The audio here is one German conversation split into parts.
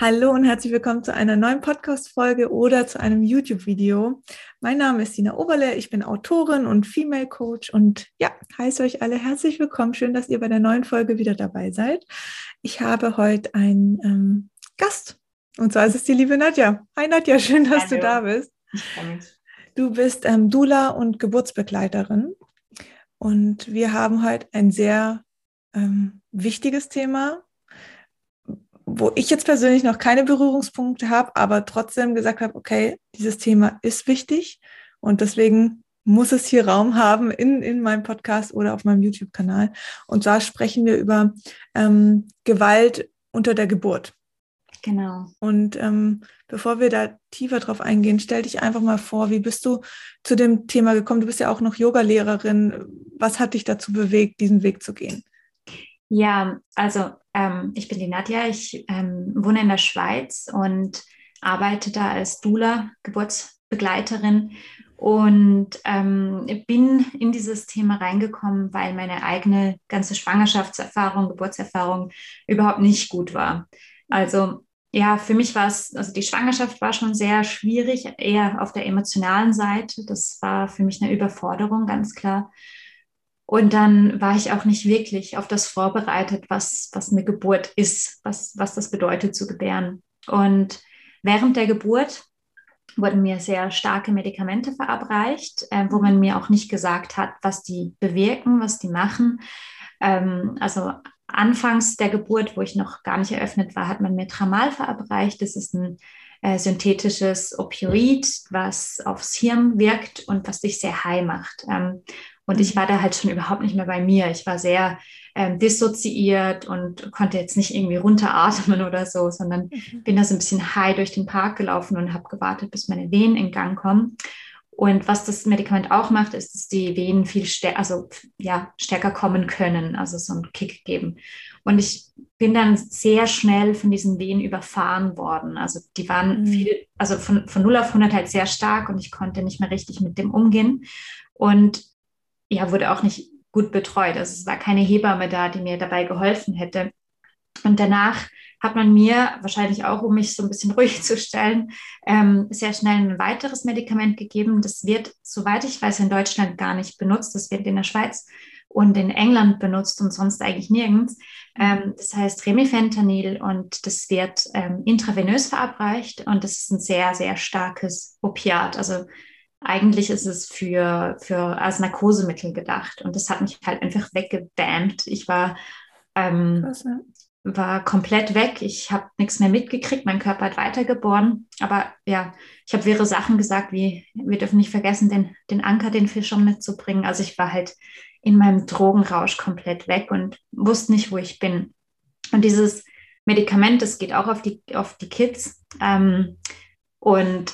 Hallo und herzlich willkommen zu einer neuen Podcast-Folge oder zu einem YouTube-Video. Mein Name ist Sina Oberle, ich bin Autorin und Female Coach und ja, heiße euch alle herzlich willkommen. Schön, dass ihr bei der neuen Folge wieder dabei seid. Ich habe heute einen ähm, Gast und zwar ist es die liebe Nadja. Hi Nadja, schön, dass Hallo. du da bist. Du bist ähm, Dula und Geburtsbegleiterin und wir haben heute ein sehr ähm, wichtiges Thema, wo ich jetzt persönlich noch keine Berührungspunkte habe, aber trotzdem gesagt habe, okay, dieses Thema ist wichtig und deswegen muss es hier Raum haben in, in meinem Podcast oder auf meinem YouTube-Kanal. Und zwar sprechen wir über ähm, Gewalt unter der Geburt. Genau. Und ähm, bevor wir da tiefer drauf eingehen, stell dich einfach mal vor, wie bist du zu dem Thema gekommen? Du bist ja auch noch Yogalehrerin. Was hat dich dazu bewegt, diesen Weg zu gehen? Ja, also ähm, ich bin die Nadja, ich ähm, wohne in der Schweiz und arbeite da als Dula, Geburtsbegleiterin und ähm, bin in dieses Thema reingekommen, weil meine eigene ganze Schwangerschaftserfahrung, Geburtserfahrung überhaupt nicht gut war. Also ja, für mich war es, also die Schwangerschaft war schon sehr schwierig, eher auf der emotionalen Seite. Das war für mich eine Überforderung, ganz klar. Und dann war ich auch nicht wirklich auf das vorbereitet, was, was eine Geburt ist, was, was das bedeutet zu gebären. Und während der Geburt wurden mir sehr starke Medikamente verabreicht, äh, wo man mir auch nicht gesagt hat, was die bewirken, was die machen. Ähm, also anfangs der Geburt, wo ich noch gar nicht eröffnet war, hat man mir Tramal verabreicht. Das ist ein äh, synthetisches Opioid, was aufs Hirn wirkt und was dich sehr high macht. Ähm, und ich war da halt schon überhaupt nicht mehr bei mir. Ich war sehr ähm, dissoziiert und konnte jetzt nicht irgendwie runteratmen oder so, sondern mhm. bin da so ein bisschen high durch den Park gelaufen und habe gewartet, bis meine Venen in Gang kommen. Und was das Medikament auch macht, ist, dass die Venen viel stärker, also ja, stärker kommen können, also so einen Kick geben. Und ich bin dann sehr schnell von diesen Venen überfahren worden. Also die waren mhm. viel, also von, von 0 auf 100 halt sehr stark und ich konnte nicht mehr richtig mit dem umgehen. Und ja, wurde auch nicht gut betreut. Also es war keine Hebamme da, die mir dabei geholfen hätte. Und danach hat man mir, wahrscheinlich auch, um mich so ein bisschen ruhig zu stellen, ähm, sehr schnell ein weiteres Medikament gegeben. Das wird, soweit ich weiß, in Deutschland gar nicht benutzt. Das wird in der Schweiz und in England benutzt und sonst eigentlich nirgends. Ähm, das heißt Remifentanil und das wird ähm, intravenös verabreicht und das ist ein sehr, sehr starkes Opiat. Also eigentlich ist es für, für als Narkosemittel gedacht. Und das hat mich halt einfach weggebammt. Ich war, ähm, Krass, ja. war komplett weg. Ich habe nichts mehr mitgekriegt. Mein Körper hat weitergeboren. Aber ja, ich habe wirre Sachen gesagt, wie wir dürfen nicht vergessen, den, den Anker, den Fischern mitzubringen. Also ich war halt in meinem Drogenrausch komplett weg und wusste nicht, wo ich bin. Und dieses Medikament, das geht auch auf die, auf die Kids. Ähm, und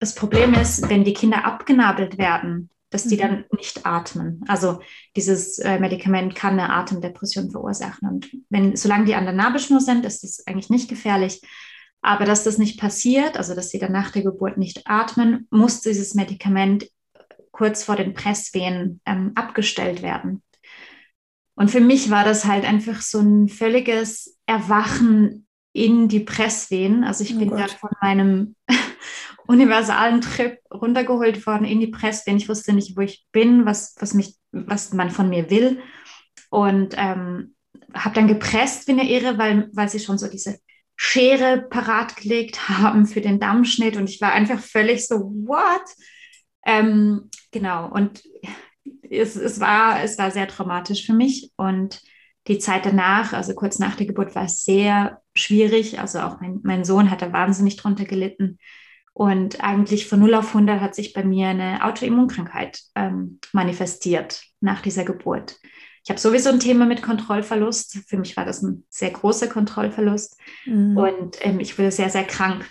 das Problem ist, wenn die Kinder abgenabelt werden, dass die mhm. dann nicht atmen. Also dieses äh, Medikament kann eine Atemdepression verursachen. Und wenn, solange die an der Nabelschnur sind, ist das eigentlich nicht gefährlich. Aber dass das nicht passiert, also dass sie dann nach der Geburt nicht atmen, muss dieses Medikament kurz vor den Presswehen ähm, abgestellt werden. Und für mich war das halt einfach so ein völliges Erwachen in die Presswehen. Also ich oh bin da von meinem universalen Trip runtergeholt worden in die Presswehen. Ich wusste nicht, wo ich bin, was, was, mich, was man von mir will. Und ähm, habe dann gepresst wie eine Irre, weil, weil sie schon so diese Schere parat gelegt haben für den Dammschnitt. Und ich war einfach völlig so, what? Ähm, genau. Und es, es, war, es war sehr traumatisch für mich. Und die Zeit danach, also kurz nach der Geburt, war es sehr schwierig. Also auch mein, mein Sohn hat da wahnsinnig drunter gelitten. Und eigentlich von 0 auf 100 hat sich bei mir eine Autoimmunkrankheit ähm, manifestiert nach dieser Geburt. Ich habe sowieso ein Thema mit Kontrollverlust. Für mich war das ein sehr großer Kontrollverlust. Mhm. Und ähm, ich wurde sehr, sehr krank.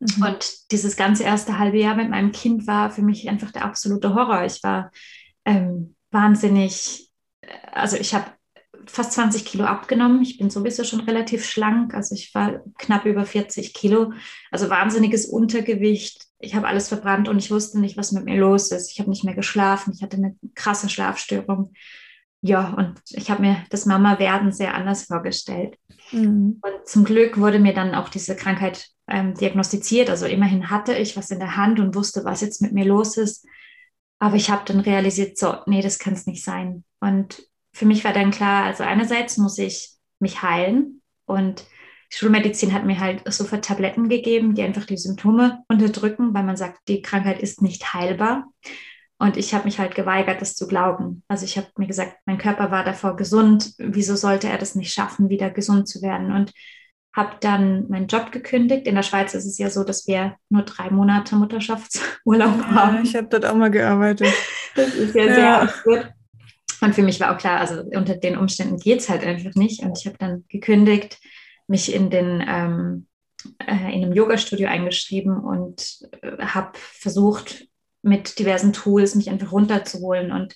Mhm. Und dieses ganze erste halbe Jahr mit meinem Kind war für mich einfach der absolute Horror. Ich war ähm, wahnsinnig, äh, also ich habe fast 20 Kilo abgenommen. Ich bin sowieso schon relativ schlank. Also ich war knapp über 40 Kilo. Also wahnsinniges Untergewicht. Ich habe alles verbrannt und ich wusste nicht, was mit mir los ist. Ich habe nicht mehr geschlafen. Ich hatte eine krasse Schlafstörung. ja, und ich habe mir das Mama-Werden sehr anders vorgestellt. Mhm. Und zum Glück wurde mir dann auch diese Krankheit ähm, diagnostiziert. Also immerhin hatte ich was in der Hand und wusste, was jetzt mit mir los ist. Aber ich habe dann realisiert, so, nee, das kann es nicht sein. Und für mich war dann klar, also einerseits muss ich mich heilen und Schulmedizin hat mir halt sofort Tabletten gegeben, die einfach die Symptome unterdrücken, weil man sagt, die Krankheit ist nicht heilbar. Und ich habe mich halt geweigert, das zu glauben. Also ich habe mir gesagt, mein Körper war davor gesund. Wieso sollte er das nicht schaffen, wieder gesund zu werden? Und habe dann meinen Job gekündigt. In der Schweiz ist es ja so, dass wir nur drei Monate Mutterschaftsurlaub ja, haben. Ich habe dort auch mal gearbeitet. Das ist ja, ja. sehr absurd. Und für mich war auch klar, also unter den Umständen geht es halt einfach nicht. Und ich habe dann gekündigt, mich in den ähm, äh, in einem Yoga-Studio eingeschrieben und äh, habe versucht, mit diversen Tools mich einfach runterzuholen. Und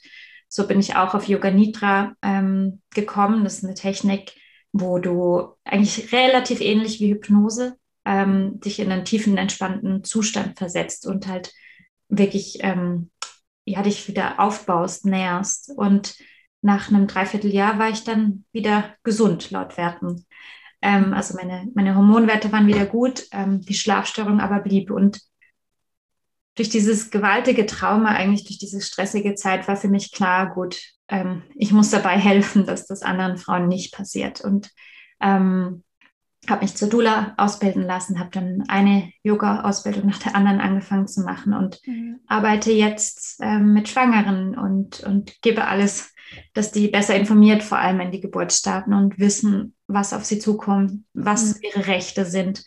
so bin ich auch auf Yoga Nidra ähm, gekommen. Das ist eine Technik, wo du eigentlich relativ ähnlich wie Hypnose ähm, dich in einen tiefen, entspannten Zustand versetzt und halt wirklich ähm, ja, dich wieder aufbaust, näherst. Und nach einem Dreivierteljahr war ich dann wieder gesund, laut Werten. Ähm, also meine, meine Hormonwerte waren wieder gut, ähm, die Schlafstörung aber blieb. Und durch dieses gewaltige Trauma, eigentlich durch diese stressige Zeit, war für mich klar, gut, ähm, ich muss dabei helfen, dass das anderen Frauen nicht passiert. Und ähm, habe mich zur Dula ausbilden lassen, habe dann eine Yoga-Ausbildung nach der anderen angefangen zu machen und mhm. arbeite jetzt ähm, mit Schwangeren und, und gebe alles, dass die besser informiert vor allem in die Geburt starten und wissen, was auf sie zukommt, was mhm. ihre Rechte sind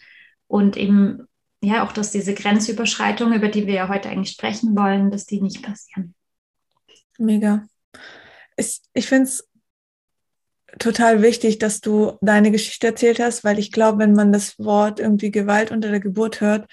und eben ja auch, dass diese Grenzüberschreitungen, über die wir ja heute eigentlich sprechen wollen, dass die nicht passieren. Mega. Ich, ich finde es total wichtig, dass du deine Geschichte erzählt hast, weil ich glaube, wenn man das Wort irgendwie Gewalt unter der Geburt hört,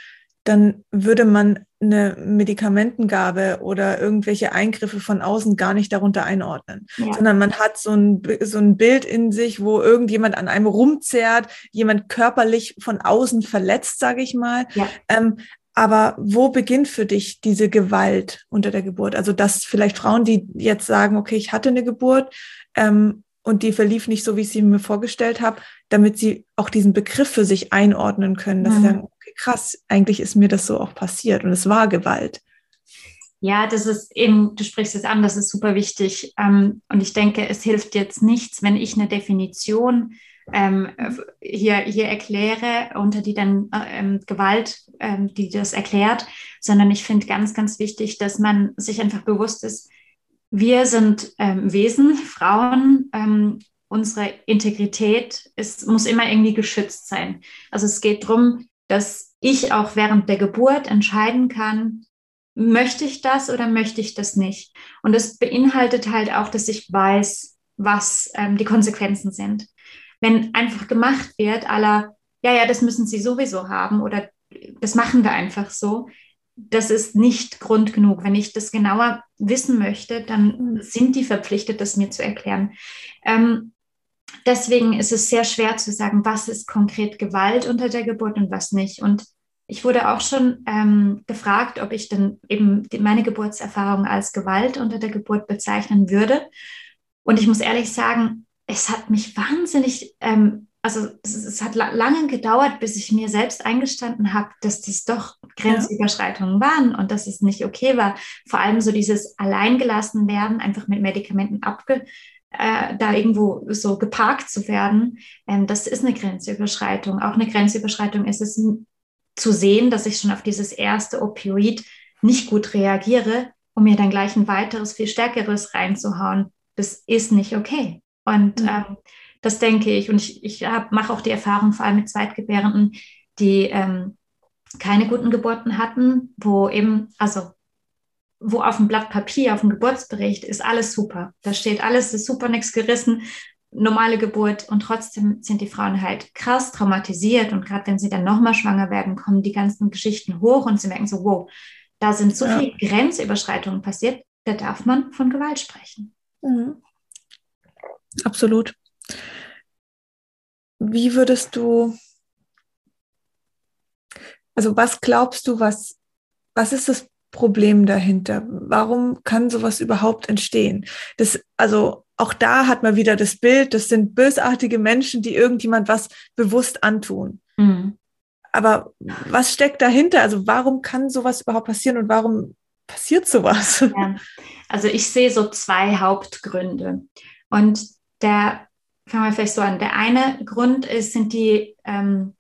dann würde man eine Medikamentengabe oder irgendwelche Eingriffe von außen gar nicht darunter einordnen, ja. sondern man hat so ein, so ein Bild in sich, wo irgendjemand an einem rumzerrt, jemand körperlich von außen verletzt, sage ich mal. Ja. Ähm, aber wo beginnt für dich diese Gewalt unter der Geburt? Also dass vielleicht Frauen, die jetzt sagen, okay, ich hatte eine Geburt ähm, und die verlief nicht so, wie ich sie mir vorgestellt habe, damit sie auch diesen Begriff für sich einordnen können, dass mhm. sie sagen, okay, krass, eigentlich ist mir das so auch passiert und es war Gewalt. Ja, das ist eben, du sprichst es an, das ist super wichtig. Ähm, und ich denke, es hilft jetzt nichts, wenn ich eine Definition ähm, hier, hier erkläre, unter die dann ähm, Gewalt, ähm, die das erklärt, sondern ich finde ganz, ganz wichtig, dass man sich einfach bewusst ist, wir sind ähm, Wesen, Frauen. Ähm, unsere Integrität ist, muss immer irgendwie geschützt sein. Also es geht darum, dass ich auch während der Geburt entscheiden kann, möchte ich das oder möchte ich das nicht. Und das beinhaltet halt auch, dass ich weiß, was ähm, die Konsequenzen sind. Wenn einfach gemacht wird, aller, ja, ja, das müssen sie sowieso haben oder das machen wir einfach so, das ist nicht Grund genug. Wenn ich das genauer wissen möchte, dann mhm. sind die verpflichtet, das mir zu erklären. Ähm, deswegen ist es sehr schwer zu sagen, was ist konkret Gewalt unter der Geburt und was nicht. Und ich wurde auch schon ähm, gefragt, ob ich dann eben die, meine Geburtserfahrung als Gewalt unter der Geburt bezeichnen würde. Und ich muss ehrlich sagen, es hat mich wahnsinnig ähm, also es, es, hat lange gedauert, bis ich mir selbst eingestanden habe, dass das doch Grenzüberschreitungen ja. waren und dass es nicht okay war. Vor allem so dieses Alleingelassen werden, einfach mit Medikamenten abge, äh, da irgendwo so geparkt zu werden, ähm, das ist eine Grenzüberschreitung. Auch eine Grenzüberschreitung ist es zu sehen, dass ich schon auf dieses erste Opioid nicht gut reagiere, um mir dann gleich ein weiteres, viel stärkeres reinzuhauen. Das ist nicht okay. Und mhm. ähm, das denke ich. Und ich, ich mache auch die Erfahrung, vor allem mit Zweitgebärenden, die ähm, keine guten Geburten hatten, wo eben, also wo auf dem Blatt Papier, auf dem Geburtsbericht ist alles super. Da steht alles, ist super, nichts gerissen, normale Geburt und trotzdem sind die Frauen halt krass traumatisiert und gerade wenn sie dann nochmal schwanger werden, kommen die ganzen Geschichten hoch und sie merken so, wow, da sind so ja. viele Grenzüberschreitungen passiert, da darf man von Gewalt sprechen. Mhm. Absolut. Wie würdest du, also was glaubst du, was, was ist das Problem dahinter? Warum kann sowas überhaupt entstehen? Das, also auch da hat man wieder das Bild, das sind bösartige Menschen, die irgendjemand was bewusst antun. Mhm. Aber was steckt dahinter? Also warum kann sowas überhaupt passieren und warum passiert sowas? Ja. Also ich sehe so zwei Hauptgründe. Und der, fangen wir vielleicht so an, der eine Grund ist, sind die ähm,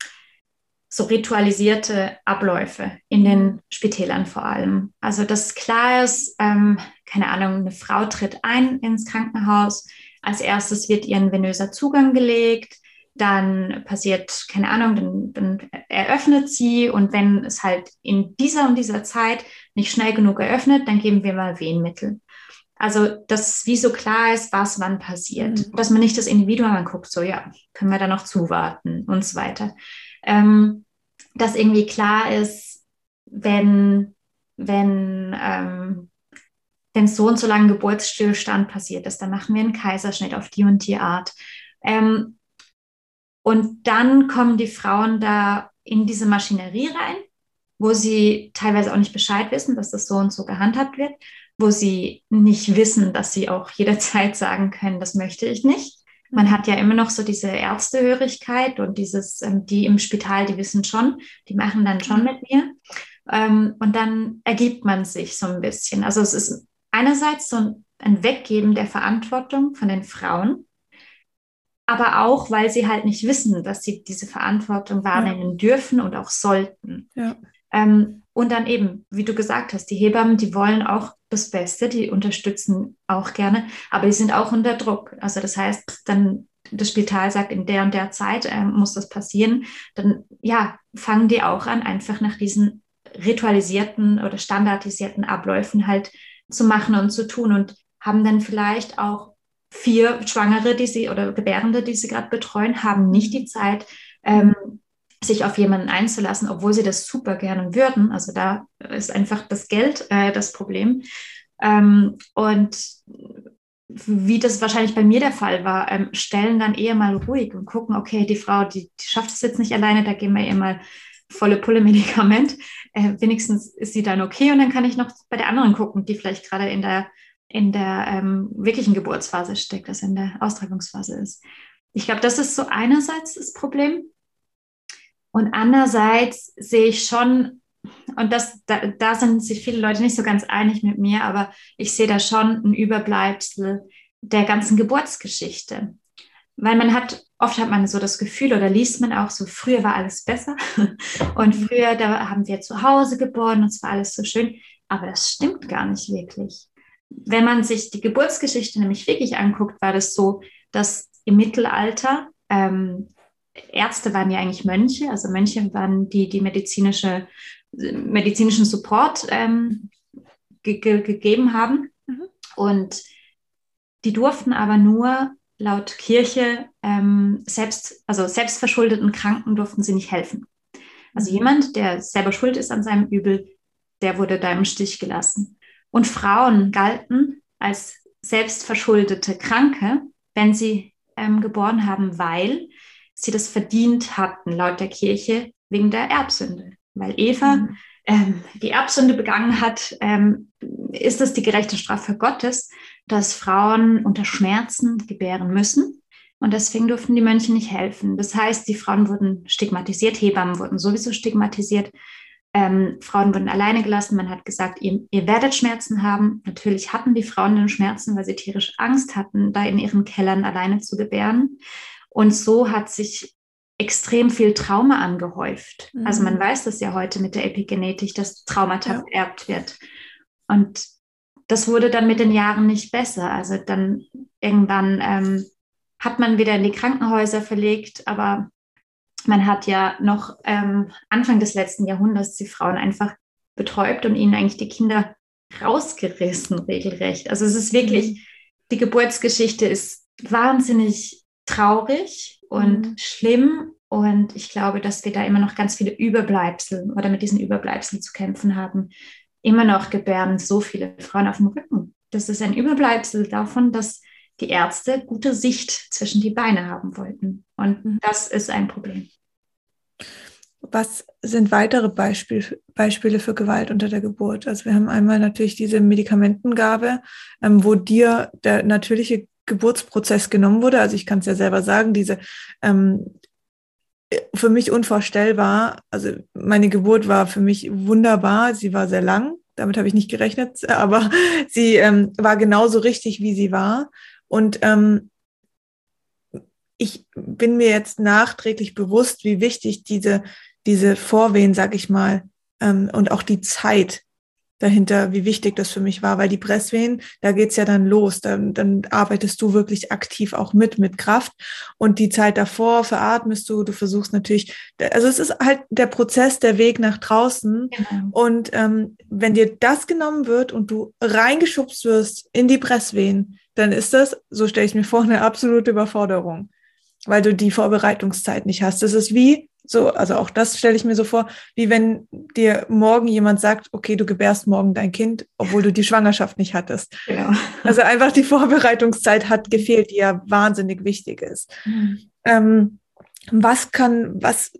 so ritualisierte Abläufe in den Spitälern vor allem. Also dass klar ist, ähm, keine Ahnung, eine Frau tritt ein ins Krankenhaus, als erstes wird ihr ein venöser Zugang gelegt, dann passiert, keine Ahnung, dann, dann, eröffnet sie und wenn es halt in dieser und dieser Zeit nicht schnell genug eröffnet, dann geben wir mal Wehenmittel. Also, dass wie so klar ist, was wann passiert. Mhm. Dass man nicht das Individuum anguckt, so ja, können wir da noch zuwarten und so weiter ähm, dass irgendwie klar ist, wenn, wenn, ähm, wenn so und so lange Geburtsstillstand passiert ist, dann machen wir einen Kaiserschnitt auf die und die Art. Ähm, und dann kommen die Frauen da in diese Maschinerie rein, wo sie teilweise auch nicht Bescheid wissen, dass das so und so gehandhabt wird, wo sie nicht wissen, dass sie auch jederzeit sagen können, das möchte ich nicht. Man hat ja immer noch so diese Ärztehörigkeit und dieses, ähm, die im Spital, die wissen schon, die machen dann schon mit mir. Ähm, und dann ergibt man sich so ein bisschen. Also es ist einerseits so ein Weggeben der Verantwortung von den Frauen, aber auch, weil sie halt nicht wissen, dass sie diese Verantwortung wahrnehmen dürfen und auch sollten. Ja. Ähm, und dann eben, wie du gesagt hast, die Hebammen, die wollen auch das Beste, die unterstützen auch gerne, aber die sind auch unter Druck. Also das heißt, dann das Spital sagt, in der und der Zeit äh, muss das passieren, dann ja, fangen die auch an, einfach nach diesen ritualisierten oder standardisierten Abläufen halt zu machen und zu tun und haben dann vielleicht auch vier Schwangere, die sie oder Gebärende, die sie gerade betreuen, haben nicht die Zeit, ähm, sich auf jemanden einzulassen, obwohl sie das super gerne würden. Also da ist einfach das Geld äh, das Problem. Ähm, und wie das wahrscheinlich bei mir der Fall war, ähm, stellen dann eher mal ruhig und gucken, okay, die Frau, die, die schafft es jetzt nicht alleine, da geben wir ihr mal volle Pulle Medikament. Äh, wenigstens ist sie dann okay und dann kann ich noch bei der anderen gucken, die vielleicht gerade in der, in der ähm, wirklichen Geburtsphase steckt, also in der Austragungsphase ist. Ich glaube, das ist so einerseits das Problem. Und andererseits sehe ich schon, und das, da, da sind sich viele Leute nicht so ganz einig mit mir, aber ich sehe da schon ein Überbleibsel der ganzen Geburtsgeschichte. Weil man hat, oft hat man so das Gefühl oder liest man auch so, früher war alles besser und früher, da haben wir zu Hause geboren und es war alles so schön. Aber das stimmt gar nicht wirklich. Wenn man sich die Geburtsgeschichte nämlich wirklich anguckt, war das so, dass im Mittelalter ähm, Ärzte waren ja eigentlich Mönche, also Mönche waren die, die medizinische, medizinischen Support ähm, ge ge gegeben haben. Mhm. Und die durften aber nur laut Kirche ähm, selbst, also selbstverschuldeten Kranken durften sie nicht helfen. Also mhm. jemand, der selber schuld ist an seinem Übel, der wurde da im Stich gelassen. Und Frauen galten als selbstverschuldete Kranke, wenn sie ähm, geboren haben, weil sie das verdient hatten, laut der Kirche, wegen der Erbsünde. Weil Eva mhm. ähm, die Erbsünde begangen hat, ähm, ist es die gerechte Strafe Gottes, dass Frauen unter Schmerzen gebären müssen. Und deswegen durften die Mönche nicht helfen. Das heißt, die Frauen wurden stigmatisiert, Hebammen wurden sowieso stigmatisiert. Ähm, Frauen wurden alleine gelassen. Man hat gesagt, ihr, ihr, werdet Schmerzen haben. Natürlich hatten die Frauen dann Schmerzen, weil sie tierisch Angst hatten, da in ihren Kellern alleine zu gebären. Und so hat sich extrem viel Trauma angehäuft. Mhm. Also man mhm. weiß das ja heute mit der Epigenetik, dass Traumata ja. vererbt wird. Und das wurde dann mit den Jahren nicht besser. Also dann irgendwann ähm, hat man wieder in die Krankenhäuser verlegt, aber man hat ja noch ähm, Anfang des letzten Jahrhunderts die Frauen einfach betäubt und ihnen eigentlich die Kinder rausgerissen, regelrecht. Also es ist wirklich, mhm. die Geburtsgeschichte ist wahnsinnig traurig und mhm. schlimm. Und ich glaube, dass wir da immer noch ganz viele Überbleibsel oder mit diesen Überbleibseln zu kämpfen haben. Immer noch gebären so viele Frauen auf dem Rücken. Das ist ein Überbleibsel davon, dass die Ärzte gute Sicht zwischen die Beine haben wollten. Und mhm. das ist ein Problem. Was sind weitere Beispiel, Beispiele für Gewalt unter der Geburt? Also wir haben einmal natürlich diese Medikamentengabe, ähm, wo dir der natürliche Geburtsprozess genommen wurde. Also ich kann es ja selber sagen, diese ähm, für mich unvorstellbar. Also meine Geburt war für mich wunderbar. Sie war sehr lang. Damit habe ich nicht gerechnet, aber sie ähm, war genauso richtig, wie sie war. Und ähm, ich bin mir jetzt nachträglich bewusst, wie wichtig diese, diese Vorwehen, sag ich mal, ähm, und auch die Zeit dahinter, wie wichtig das für mich war, weil die Presswehen, da geht's ja dann los, dann, dann arbeitest du wirklich aktiv auch mit, mit Kraft und die Zeit davor veratmest du, du versuchst natürlich, also es ist halt der Prozess, der Weg nach draußen genau. und ähm, wenn dir das genommen wird und du reingeschubst wirst in die Presswehen, dann ist das, so stelle ich mir vor, eine absolute Überforderung, weil du die Vorbereitungszeit nicht hast. Das ist wie, so, also auch das stelle ich mir so vor, wie wenn dir morgen jemand sagt, okay, du gebärst morgen dein Kind, obwohl du die Schwangerschaft nicht hattest. Genau. Also einfach die Vorbereitungszeit hat gefehlt, die ja wahnsinnig wichtig ist. Mhm. Ähm, was kann, was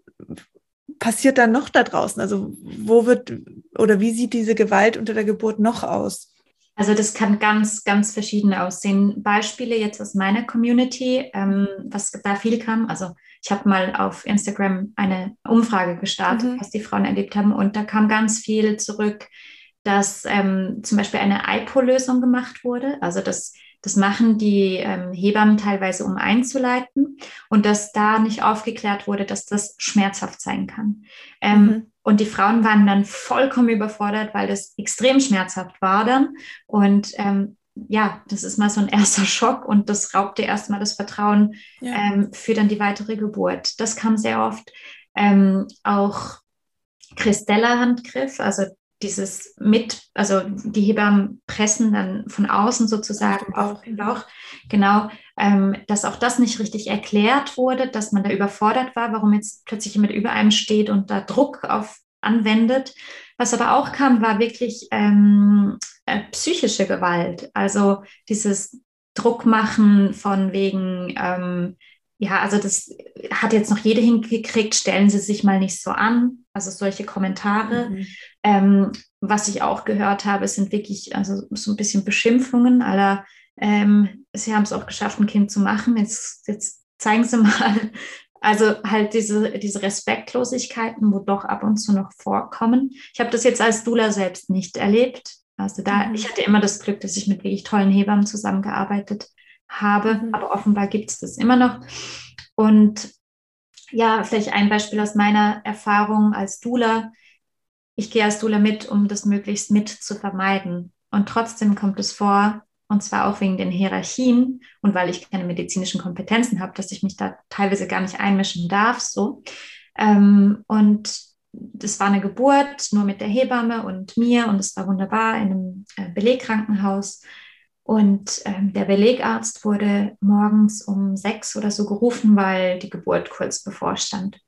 passiert dann noch da draußen? Also wo wird oder wie sieht diese Gewalt unter der Geburt noch aus? Also das kann ganz, ganz verschieden aussehen. Beispiele jetzt aus meiner Community, ähm, was da viel kam, also ich habe mal auf Instagram eine Umfrage gestartet, mhm. was die Frauen erlebt haben. Und da kam ganz viel zurück, dass ähm, zum Beispiel eine IPO-Lösung gemacht wurde. Also das, das machen die ähm, Hebammen teilweise, um einzuleiten. Und dass da nicht aufgeklärt wurde, dass das schmerzhaft sein kann. Ähm, mhm. Und die Frauen waren dann vollkommen überfordert, weil das extrem schmerzhaft war dann. Und ähm, ja, das ist mal so ein erster Schock und das raubt dir erstmal das Vertrauen ja. ähm, für dann die weitere Geburt. Das kam sehr oft. Ähm, auch Christella-Handgriff, also dieses mit, also die Hebammen pressen dann von außen sozusagen auf den Bauch. Genau, ähm, dass auch das nicht richtig erklärt wurde, dass man da überfordert war, warum jetzt plötzlich jemand über einem steht und da Druck auf anwendet. Was aber auch kam, war wirklich ähm, äh, psychische Gewalt. Also dieses Druckmachen von wegen, ähm, ja, also das hat jetzt noch jede hingekriegt, stellen Sie sich mal nicht so an. Also solche Kommentare. Mhm. Ähm, was ich auch gehört habe, sind wirklich also so ein bisschen Beschimpfungen aller, ähm, Sie haben es auch geschafft, ein Kind zu machen. Jetzt, jetzt zeigen Sie mal, also halt diese, diese Respektlosigkeiten, wo doch ab und zu noch vorkommen. Ich habe das jetzt als Dula selbst nicht erlebt. Also da, mhm. ich hatte immer das Glück, dass ich mit wirklich tollen Hebammen zusammengearbeitet habe, mhm. aber offenbar gibt es das immer noch. Und ja, vielleicht ein Beispiel aus meiner Erfahrung als Dula. Ich gehe als Dula mit, um das möglichst mit zu vermeiden. Und trotzdem kommt es vor, und zwar auch wegen den Hierarchien und weil ich keine medizinischen Kompetenzen habe, dass ich mich da teilweise gar nicht einmischen darf. So. Ähm, und das war eine Geburt nur mit der Hebamme und mir und es war wunderbar in einem äh, Belegkrankenhaus. Und ähm, der Belegarzt wurde morgens um sechs oder so gerufen, weil die Geburt kurz bevorstand.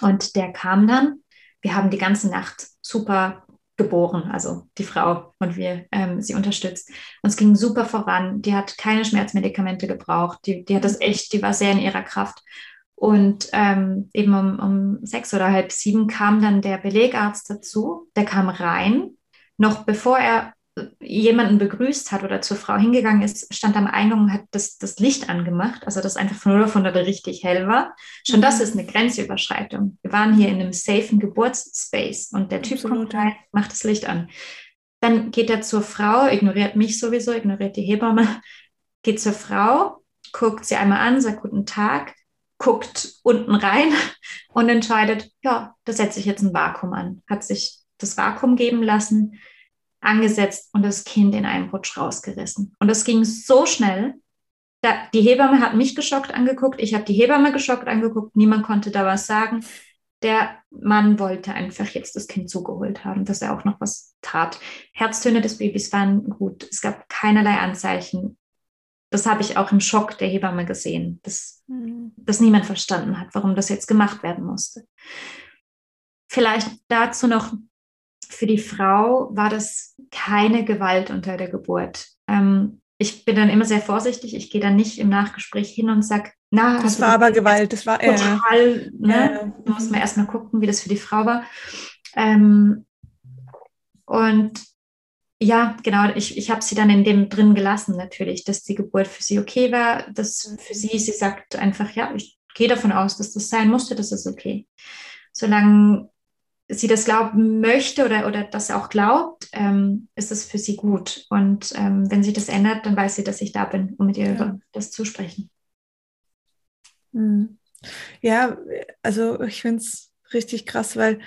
Und der kam dann. Wir haben die ganze Nacht super geboren, also die Frau und wir ähm, sie unterstützt. Und es ging super voran. Die hat keine Schmerzmedikamente gebraucht. Die, die hat das echt, die war sehr in ihrer Kraft. Und ähm, eben um, um sechs oder halb sieben kam dann der Belegarzt dazu. Der kam rein, noch bevor er jemanden begrüßt hat oder zur Frau hingegangen ist, stand am Eingang und hat das, das Licht angemacht, also das einfach von 0 auf 100 richtig hell war. Schon das mhm. ist eine Grenzüberschreitung. Wir waren hier in einem safen Geburtsspace und der Typ Absolut. kommt rein, macht das Licht an. Dann geht er zur Frau, ignoriert mich sowieso, ignoriert die Hebamme, geht zur Frau, guckt sie einmal an, sagt guten Tag, guckt unten rein und entscheidet, ja, da setze ich jetzt ein Vakuum an. Hat sich das Vakuum geben lassen, angesetzt und das Kind in einem Rutsch rausgerissen. Und das ging so schnell. Da, die Hebamme hat mich geschockt angeguckt, ich habe die Hebamme geschockt angeguckt, niemand konnte da was sagen. Der Mann wollte einfach jetzt das Kind zugeholt haben, dass er auch noch was tat. Herztöne des Babys waren gut. Es gab keinerlei Anzeichen. Das habe ich auch im Schock der Hebamme gesehen, dass, mhm. dass niemand verstanden hat, warum das jetzt gemacht werden musste. Vielleicht dazu noch für die Frau war das keine Gewalt unter der Geburt. Ähm, ich bin dann immer sehr vorsichtig. Ich gehe dann nicht im Nachgespräch hin und sage, na, das war aber Gewalt. Das war total. Ne? Ja. Da muss man erstmal gucken, wie das für die Frau war. Ähm, und ja, genau. Ich, ich habe sie dann in dem drin gelassen, natürlich, dass die Geburt für sie okay war. Dass für sie, sie sagt einfach, ja, ich gehe davon aus, dass das sein musste, das ist okay. Solange sie das glauben möchte oder, oder das auch glaubt, ähm, ist es für sie gut. Und ähm, wenn sich das ändert, dann weiß sie, dass ich da bin, um mit ihr ja. über das zu sprechen. Hm. Ja, also ich finde es richtig krass, weil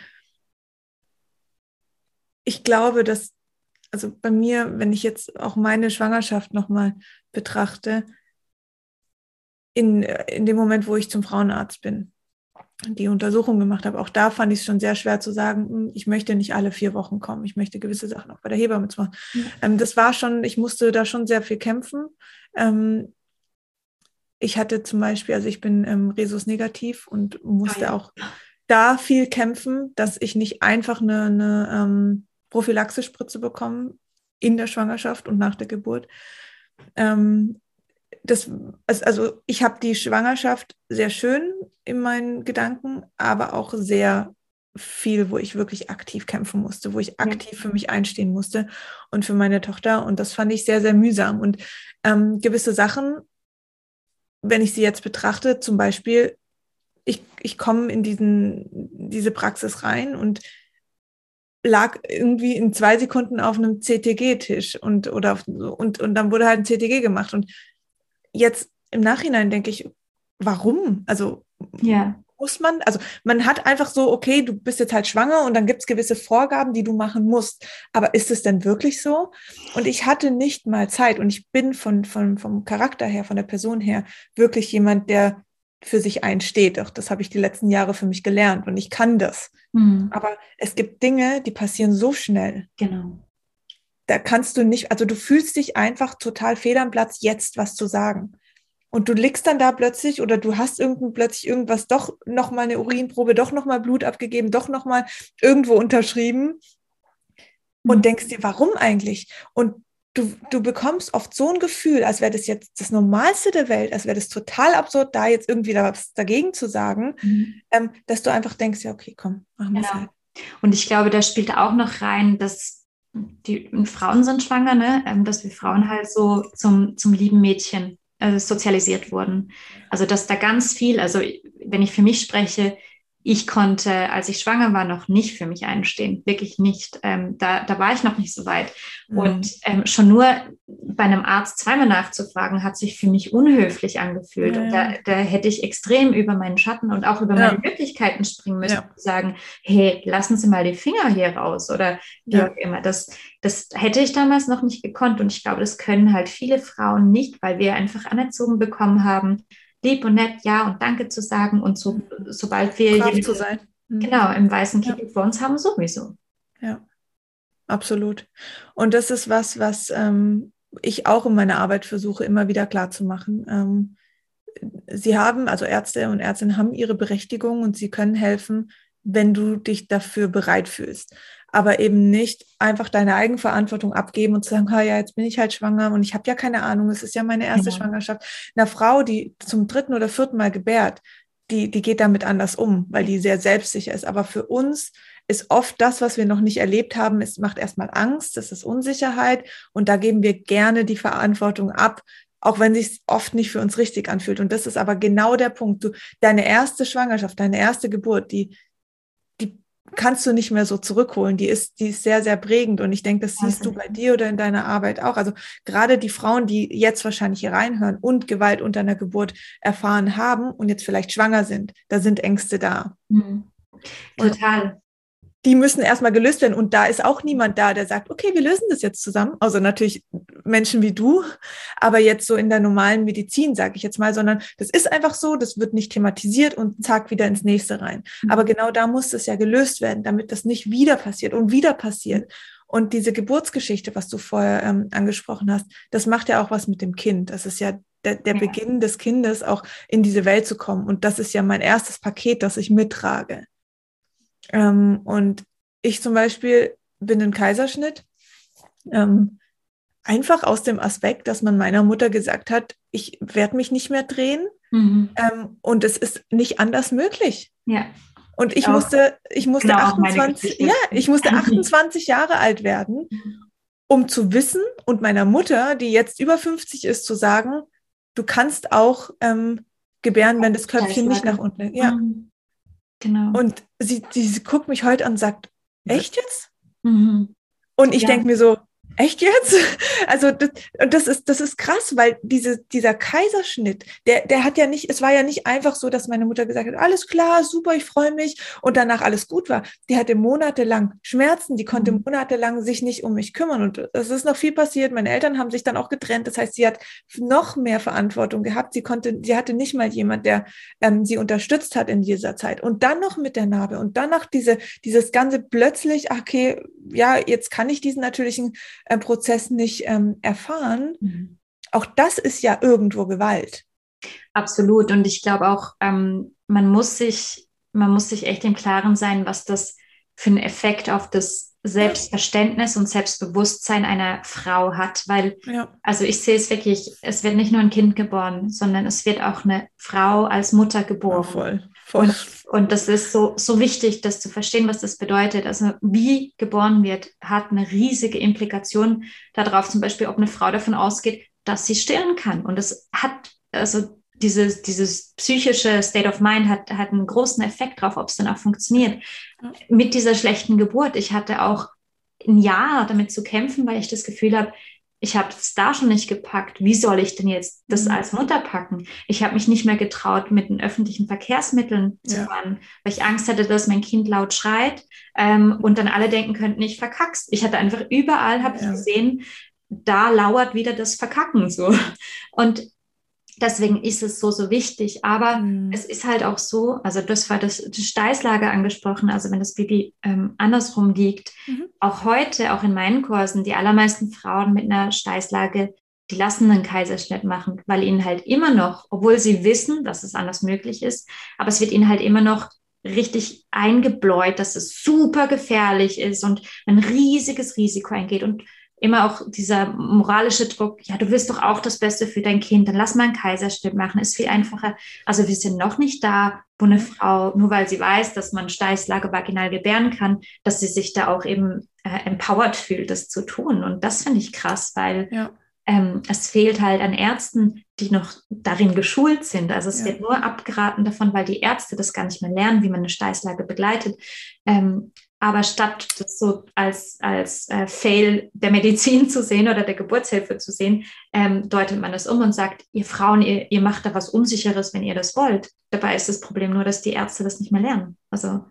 ich glaube, dass, also bei mir, wenn ich jetzt auch meine Schwangerschaft nochmal betrachte, in, in dem Moment, wo ich zum Frauenarzt bin, die Untersuchung gemacht habe, auch da fand ich es schon sehr schwer zu sagen, hm, ich möchte nicht alle vier Wochen kommen, ich möchte gewisse Sachen auch bei der Hebamme machen. Ähm, das war schon, ich musste da schon sehr viel kämpfen. Ähm, ich hatte zum Beispiel, also ich bin ähm, Resus negativ und musste ah, ja. auch da viel kämpfen, dass ich nicht einfach eine, eine ähm, Prophylaxespritze bekomme in der Schwangerschaft und nach der Geburt. Ähm, das, also ich habe die Schwangerschaft sehr schön in meinen Gedanken, aber auch sehr viel, wo ich wirklich aktiv kämpfen musste, wo ich aktiv für mich einstehen musste und für meine Tochter. Und das fand ich sehr, sehr mühsam. Und ähm, gewisse Sachen, wenn ich sie jetzt betrachte, zum Beispiel, ich, ich komme in diesen, diese Praxis rein und lag irgendwie in zwei Sekunden auf einem CTG-Tisch und, oder auf, und, und dann wurde halt ein CTG gemacht. Und jetzt im Nachhinein denke ich, warum? Also ja. muss man, also man hat einfach so, okay, du bist jetzt halt schwanger und dann gibt es gewisse Vorgaben, die du machen musst. Aber ist es denn wirklich so? Und ich hatte nicht mal Zeit und ich bin von, von, vom Charakter her, von der Person her, wirklich jemand, der für sich einsteht. Auch das habe ich die letzten Jahre für mich gelernt und ich kann das. Mhm. Aber es gibt Dinge, die passieren so schnell. Genau da kannst du nicht, also du fühlst dich einfach total fehl am Platz, jetzt was zu sagen. Und du liegst dann da plötzlich oder du hast irgend, plötzlich irgendwas, doch nochmal eine Urinprobe, doch nochmal Blut abgegeben, doch nochmal irgendwo unterschrieben und mhm. denkst dir, warum eigentlich? Und du, du bekommst oft so ein Gefühl, als wäre das jetzt das Normalste der Welt, als wäre das total absurd, da jetzt irgendwie da was dagegen zu sagen, mhm. ähm, dass du einfach denkst, ja, okay, komm, machen wir es genau. halt. Und ich glaube, da spielt auch noch rein, dass die Frauen sind schwanger, ne? Ähm, dass wir Frauen halt so zum, zum lieben Mädchen äh, sozialisiert wurden. Also dass da ganz viel, also wenn ich für mich spreche, ich konnte, als ich schwanger war, noch nicht für mich einstehen, wirklich nicht. Ähm, da, da war ich noch nicht so weit. Mhm. Und ähm, schon nur bei einem Arzt zweimal nachzufragen, hat sich für mich unhöflich angefühlt. Ja. Und da, da, hätte ich extrem über meinen Schatten und auch über ja. meine Möglichkeiten springen müssen, ja. sagen, hey, lassen Sie mal die Finger hier raus oder wie auch immer. Das, das hätte ich damals noch nicht gekonnt. Und ich glaube, das können halt viele Frauen nicht, weil wir einfach anerzogen bekommen haben, lieb und nett Ja und Danke zu sagen und so, sobald wir Brav zu sein. Mhm. Genau, im weißen Kittel ja. vor uns haben, sowieso. Ja, absolut. Und das ist was, was ähm, ich auch in meiner Arbeit versuche, immer wieder klar zu machen. Ähm, sie haben, also Ärzte und Ärztinnen haben ihre Berechtigung und sie können helfen, wenn du dich dafür bereit fühlst aber eben nicht einfach deine Eigenverantwortung abgeben und zu sagen, ja, jetzt bin ich halt schwanger und ich habe ja keine Ahnung, es ist ja meine erste genau. Schwangerschaft. Eine Frau, die zum dritten oder vierten Mal gebärt, die, die geht damit anders um, weil die sehr selbstsicher ist. Aber für uns ist oft das, was wir noch nicht erlebt haben, es macht erstmal Angst, das ist Unsicherheit und da geben wir gerne die Verantwortung ab, auch wenn sich oft nicht für uns richtig anfühlt. Und das ist aber genau der Punkt. Du, deine erste Schwangerschaft, deine erste Geburt, die, kannst du nicht mehr so zurückholen. Die ist, die ist sehr, sehr prägend. Und ich denke, das siehst du bei dir oder in deiner Arbeit auch. Also gerade die Frauen, die jetzt wahrscheinlich hier reinhören und Gewalt unter einer Geburt erfahren haben und jetzt vielleicht schwanger sind, da sind Ängste da. Mhm. Total die müssen erstmal gelöst werden. Und da ist auch niemand da, der sagt, okay, wir lösen das jetzt zusammen. Also natürlich Menschen wie du, aber jetzt so in der normalen Medizin, sage ich jetzt mal, sondern das ist einfach so, das wird nicht thematisiert und zack, wieder ins nächste rein. Mhm. Aber genau da muss es ja gelöst werden, damit das nicht wieder passiert und wieder passiert. Und diese Geburtsgeschichte, was du vorher ähm, angesprochen hast, das macht ja auch was mit dem Kind. Das ist ja der, der ja. Beginn des Kindes, auch in diese Welt zu kommen. Und das ist ja mein erstes Paket, das ich mittrage. Ähm, und ich zum Beispiel bin ein Kaiserschnitt. Ähm, einfach aus dem Aspekt, dass man meiner Mutter gesagt hat, ich werde mich nicht mehr drehen mhm. ähm, und es ist nicht anders möglich. Ja. Und ich, ich musste, ich musste genau 28, ja, ich musste 28 Jahre alt werden. Um zu wissen und meiner Mutter, die jetzt über 50 ist, zu sagen, du kannst auch ähm, gebären, wenn das Köpfchen nicht nach unten. Ja. Mhm. Genau. Und sie, sie, sie, guckt mich heute an und sagt, echt jetzt? Mhm. Und ich ja. denke mir so, Echt jetzt? Also das, das, ist, das ist krass, weil diese, dieser Kaiserschnitt, der, der hat ja nicht, es war ja nicht einfach so, dass meine Mutter gesagt hat, alles klar, super, ich freue mich und danach alles gut war. Die hatte monatelang Schmerzen, die konnte mhm. monatelang sich nicht um mich kümmern und es ist noch viel passiert. Meine Eltern haben sich dann auch getrennt. Das heißt, sie hat noch mehr Verantwortung gehabt. Sie konnte, sie hatte nicht mal jemand, der ähm, sie unterstützt hat in dieser Zeit. Und dann noch mit der Narbe und danach diese, dieses ganze plötzlich, okay, ja, jetzt kann ich diesen natürlichen äh, Prozess nicht ähm, erfahren. Mhm. Auch das ist ja irgendwo Gewalt. Absolut. Und ich glaube auch, ähm, man muss sich, man muss sich echt im Klaren sein, was das für einen Effekt auf das Selbstverständnis und Selbstbewusstsein einer Frau hat, weil, ja. also ich sehe es wirklich, es wird nicht nur ein Kind geboren, sondern es wird auch eine Frau als Mutter geboren. Ja, voll. Und, und das ist so, so wichtig, das zu verstehen, was das bedeutet. Also wie geboren wird, hat eine riesige Implikation darauf, zum Beispiel, ob eine Frau davon ausgeht, dass sie stillen kann. Und das hat, also dieses, dieses psychische State of Mind hat, hat einen großen Effekt darauf, ob es dann auch funktioniert. Mit dieser schlechten Geburt, ich hatte auch ein Jahr damit zu kämpfen, weil ich das Gefühl habe, ich habe es da schon nicht gepackt. Wie soll ich denn jetzt das mhm. als Mutter packen? Ich habe mich nicht mehr getraut, mit den öffentlichen Verkehrsmitteln zu ja. fahren, weil ich Angst hatte, dass mein Kind laut schreit ähm, und dann alle denken könnten, ich verkackst. Ich hatte einfach überall, habe ja. ich gesehen, da lauert wieder das Verkacken so. Und deswegen ist es so, so wichtig. Aber mhm. es ist halt auch so, also das war das, das Steißlager angesprochen, also wenn das Baby ähm, andersrum liegt, mhm. auch heute, auch in meinen Kursen, die allermeisten Frauen mit einer Steißlage, die lassen einen Kaiserschnitt machen, weil ihnen halt immer noch, obwohl sie wissen, dass es anders möglich ist, aber es wird ihnen halt immer noch richtig eingebläut, dass es super gefährlich ist und ein riesiges Risiko eingeht. Und immer auch dieser moralische Druck, ja, du willst doch auch das Beste für dein Kind, dann lass mal einen Kaiserschnitt machen, ist viel einfacher. Also wir sind noch nicht da, wo eine Frau, nur weil sie weiß, dass man Steißlage vaginal gebären kann, dass sie sich da auch eben äh, empowered fühlt, das zu tun. Und das finde ich krass, weil ja. ähm, es fehlt halt an Ärzten, die noch darin geschult sind. Also es ja. wird nur abgeraten davon, weil die Ärzte das gar nicht mehr lernen, wie man eine Steißlage begleitet. Ähm, aber statt das so als, als äh, Fail der Medizin zu sehen oder der Geburtshilfe zu sehen, ähm, deutet man das um und sagt, ihr Frauen, ihr, ihr macht da was Unsicheres, wenn ihr das wollt. Dabei ist das Problem nur, dass die Ärzte das nicht mehr lernen. Also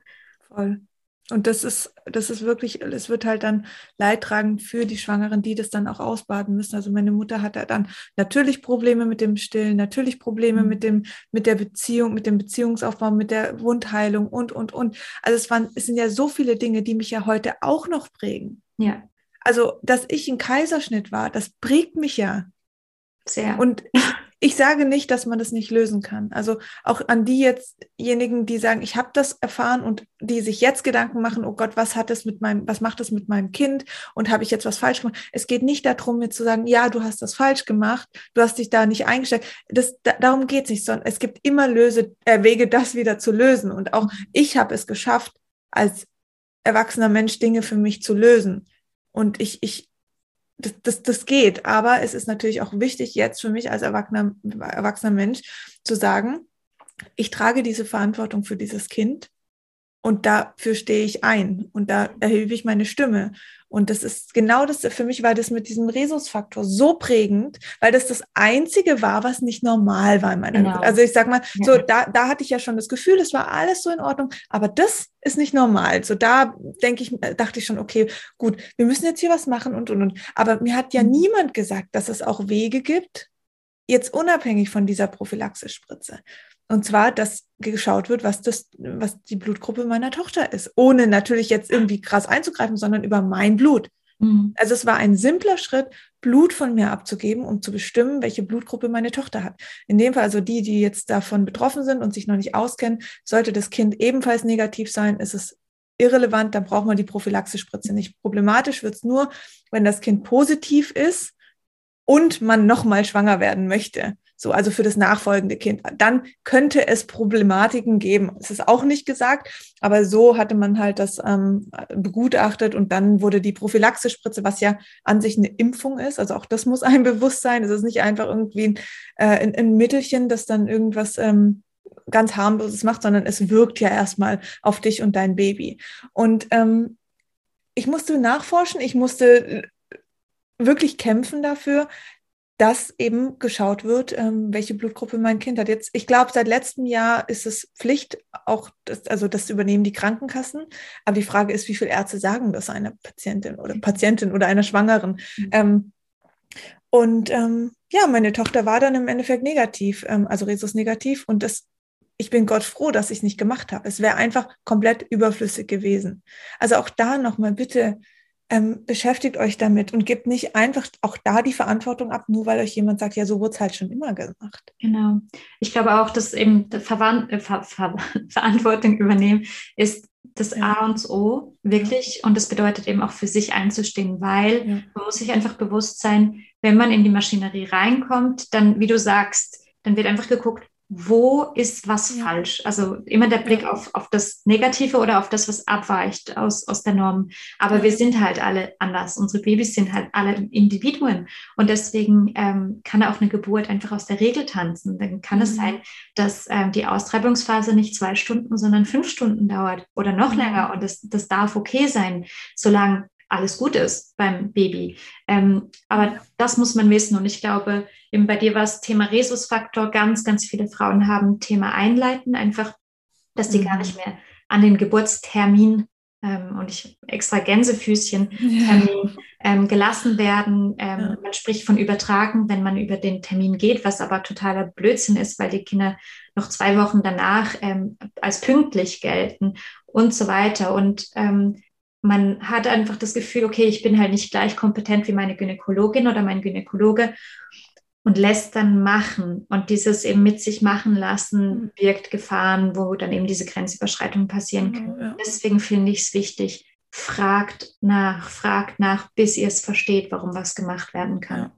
voll. Und das ist, das ist wirklich, es wird halt dann leidtragend für die Schwangeren, die das dann auch ausbaden müssen. Also meine Mutter hatte dann natürlich Probleme mit dem Stillen, natürlich Probleme mhm. mit dem, mit der Beziehung, mit dem Beziehungsaufbau, mit der Wundheilung und, und, und. Also es waren, es sind ja so viele Dinge, die mich ja heute auch noch prägen. Ja. Also, dass ich ein Kaiserschnitt war, das prägt mich ja. Sehr. Und ich, sage nicht, dass man das nicht lösen kann. Also auch an die jetztjenigen, die sagen, ich habe das erfahren und die sich jetzt Gedanken machen, oh Gott, was hat es mit meinem, was macht es mit meinem Kind und habe ich jetzt was falsch gemacht? Es geht nicht darum, mir zu sagen, ja, du hast das falsch gemacht, du hast dich da nicht eingestellt. Das, da, darum geht es nicht, sondern es gibt immer Löse, äh, Wege, das wieder zu lösen. Und auch ich habe es geschafft, als erwachsener Mensch Dinge für mich zu lösen. Und ich, ich das, das, das geht. Aber es ist natürlich auch wichtig, jetzt für mich als erwachsener, erwachsener Mensch zu sagen, ich trage diese Verantwortung für dieses Kind und dafür stehe ich ein und da erhebe ich meine Stimme. Und das ist genau das, für mich war das mit diesem Resusfaktor so prägend, weil das das Einzige war, was nicht normal war in meiner genau. Also ich sag mal, ja. so da, da hatte ich ja schon das Gefühl, es war alles so in Ordnung, aber das ist nicht normal. So da denke ich, dachte ich schon, okay, gut, wir müssen jetzt hier was machen und, und, und. Aber mir hat ja mhm. niemand gesagt, dass es auch Wege gibt, jetzt unabhängig von dieser Prophylaxespritze. Und zwar, dass geschaut wird, was das, was die Blutgruppe meiner Tochter ist. Ohne natürlich jetzt irgendwie krass einzugreifen, sondern über mein Blut. Mhm. Also es war ein simpler Schritt, Blut von mir abzugeben, um zu bestimmen, welche Blutgruppe meine Tochter hat. In dem Fall also die, die jetzt davon betroffen sind und sich noch nicht auskennen, sollte das Kind ebenfalls negativ sein, ist es irrelevant, dann braucht man die Prophylaxespritze nicht. Problematisch wird es nur, wenn das Kind positiv ist und man nochmal schwanger werden möchte. So, also für das nachfolgende Kind. Dann könnte es Problematiken geben. Es ist auch nicht gesagt, aber so hatte man halt das ähm, begutachtet und dann wurde die Prophylaxespritze, was ja an sich eine Impfung ist, also auch das muss einem bewusst sein. Es ist nicht einfach irgendwie ein, äh, ein, ein Mittelchen, das dann irgendwas ähm, ganz harmloses macht, sondern es wirkt ja erstmal auf dich und dein Baby. Und ähm, ich musste nachforschen, ich musste äh, wirklich kämpfen dafür, dass eben geschaut wird, ähm, welche Blutgruppe mein Kind hat. Jetzt, ich glaube, seit letztem Jahr ist es Pflicht, auch das, also das übernehmen die Krankenkassen. Aber die Frage ist, wie viele Ärzte sagen das einer Patientin oder Patientin oder einer Schwangeren? Mhm. Ähm, und ähm, ja, meine Tochter war dann im Endeffekt negativ, ähm, also Resus negativ. Und das, ich bin Gott froh, dass ich es nicht gemacht habe. Es wäre einfach komplett überflüssig gewesen. Also auch da nochmal bitte ähm, beschäftigt euch damit und gebt nicht einfach auch da die Verantwortung ab, nur weil euch jemand sagt, ja, so wurde es halt schon immer gemacht. Genau. Ich glaube auch, dass eben Verwand äh, Ver Ver Verantwortung übernehmen ist das. A und O, wirklich. Und das bedeutet eben auch für sich einzustehen, weil ja. man muss sich einfach bewusst sein, wenn man in die Maschinerie reinkommt, dann, wie du sagst, dann wird einfach geguckt, wo ist was ja. falsch? Also immer der Blick auf, auf das Negative oder auf das, was abweicht aus, aus der Norm. Aber wir sind halt alle anders. Unsere Babys sind halt alle Individuen. Und deswegen ähm, kann auch eine Geburt einfach aus der Regel tanzen. Dann kann mhm. es sein, dass ähm, die Austreibungsphase nicht zwei Stunden, sondern fünf Stunden dauert oder noch mhm. länger. Und das, das darf okay sein, solange alles gut ist beim Baby. Ähm, aber das muss man wissen. Und ich glaube, eben bei dir war es Thema Rhesusfaktor. Ganz, ganz viele Frauen haben Thema Einleiten, einfach, dass die mhm. gar nicht mehr an den Geburtstermin ähm, und ich extra Gänsefüßchen Termin ja. ähm, gelassen werden. Ähm, ja. Man spricht von übertragen, wenn man über den Termin geht, was aber totaler Blödsinn ist, weil die Kinder noch zwei Wochen danach ähm, als pünktlich gelten und so weiter. Und ähm, man hat einfach das Gefühl, okay, ich bin halt nicht gleich kompetent wie meine Gynäkologin oder mein Gynäkologe und lässt dann machen. Und dieses eben mit sich machen lassen mhm. birgt Gefahren, wo dann eben diese Grenzüberschreitungen passieren können. Ja. Deswegen finde ich es wichtig, fragt nach, fragt nach, bis ihr es versteht, warum was gemacht werden kann. Ja.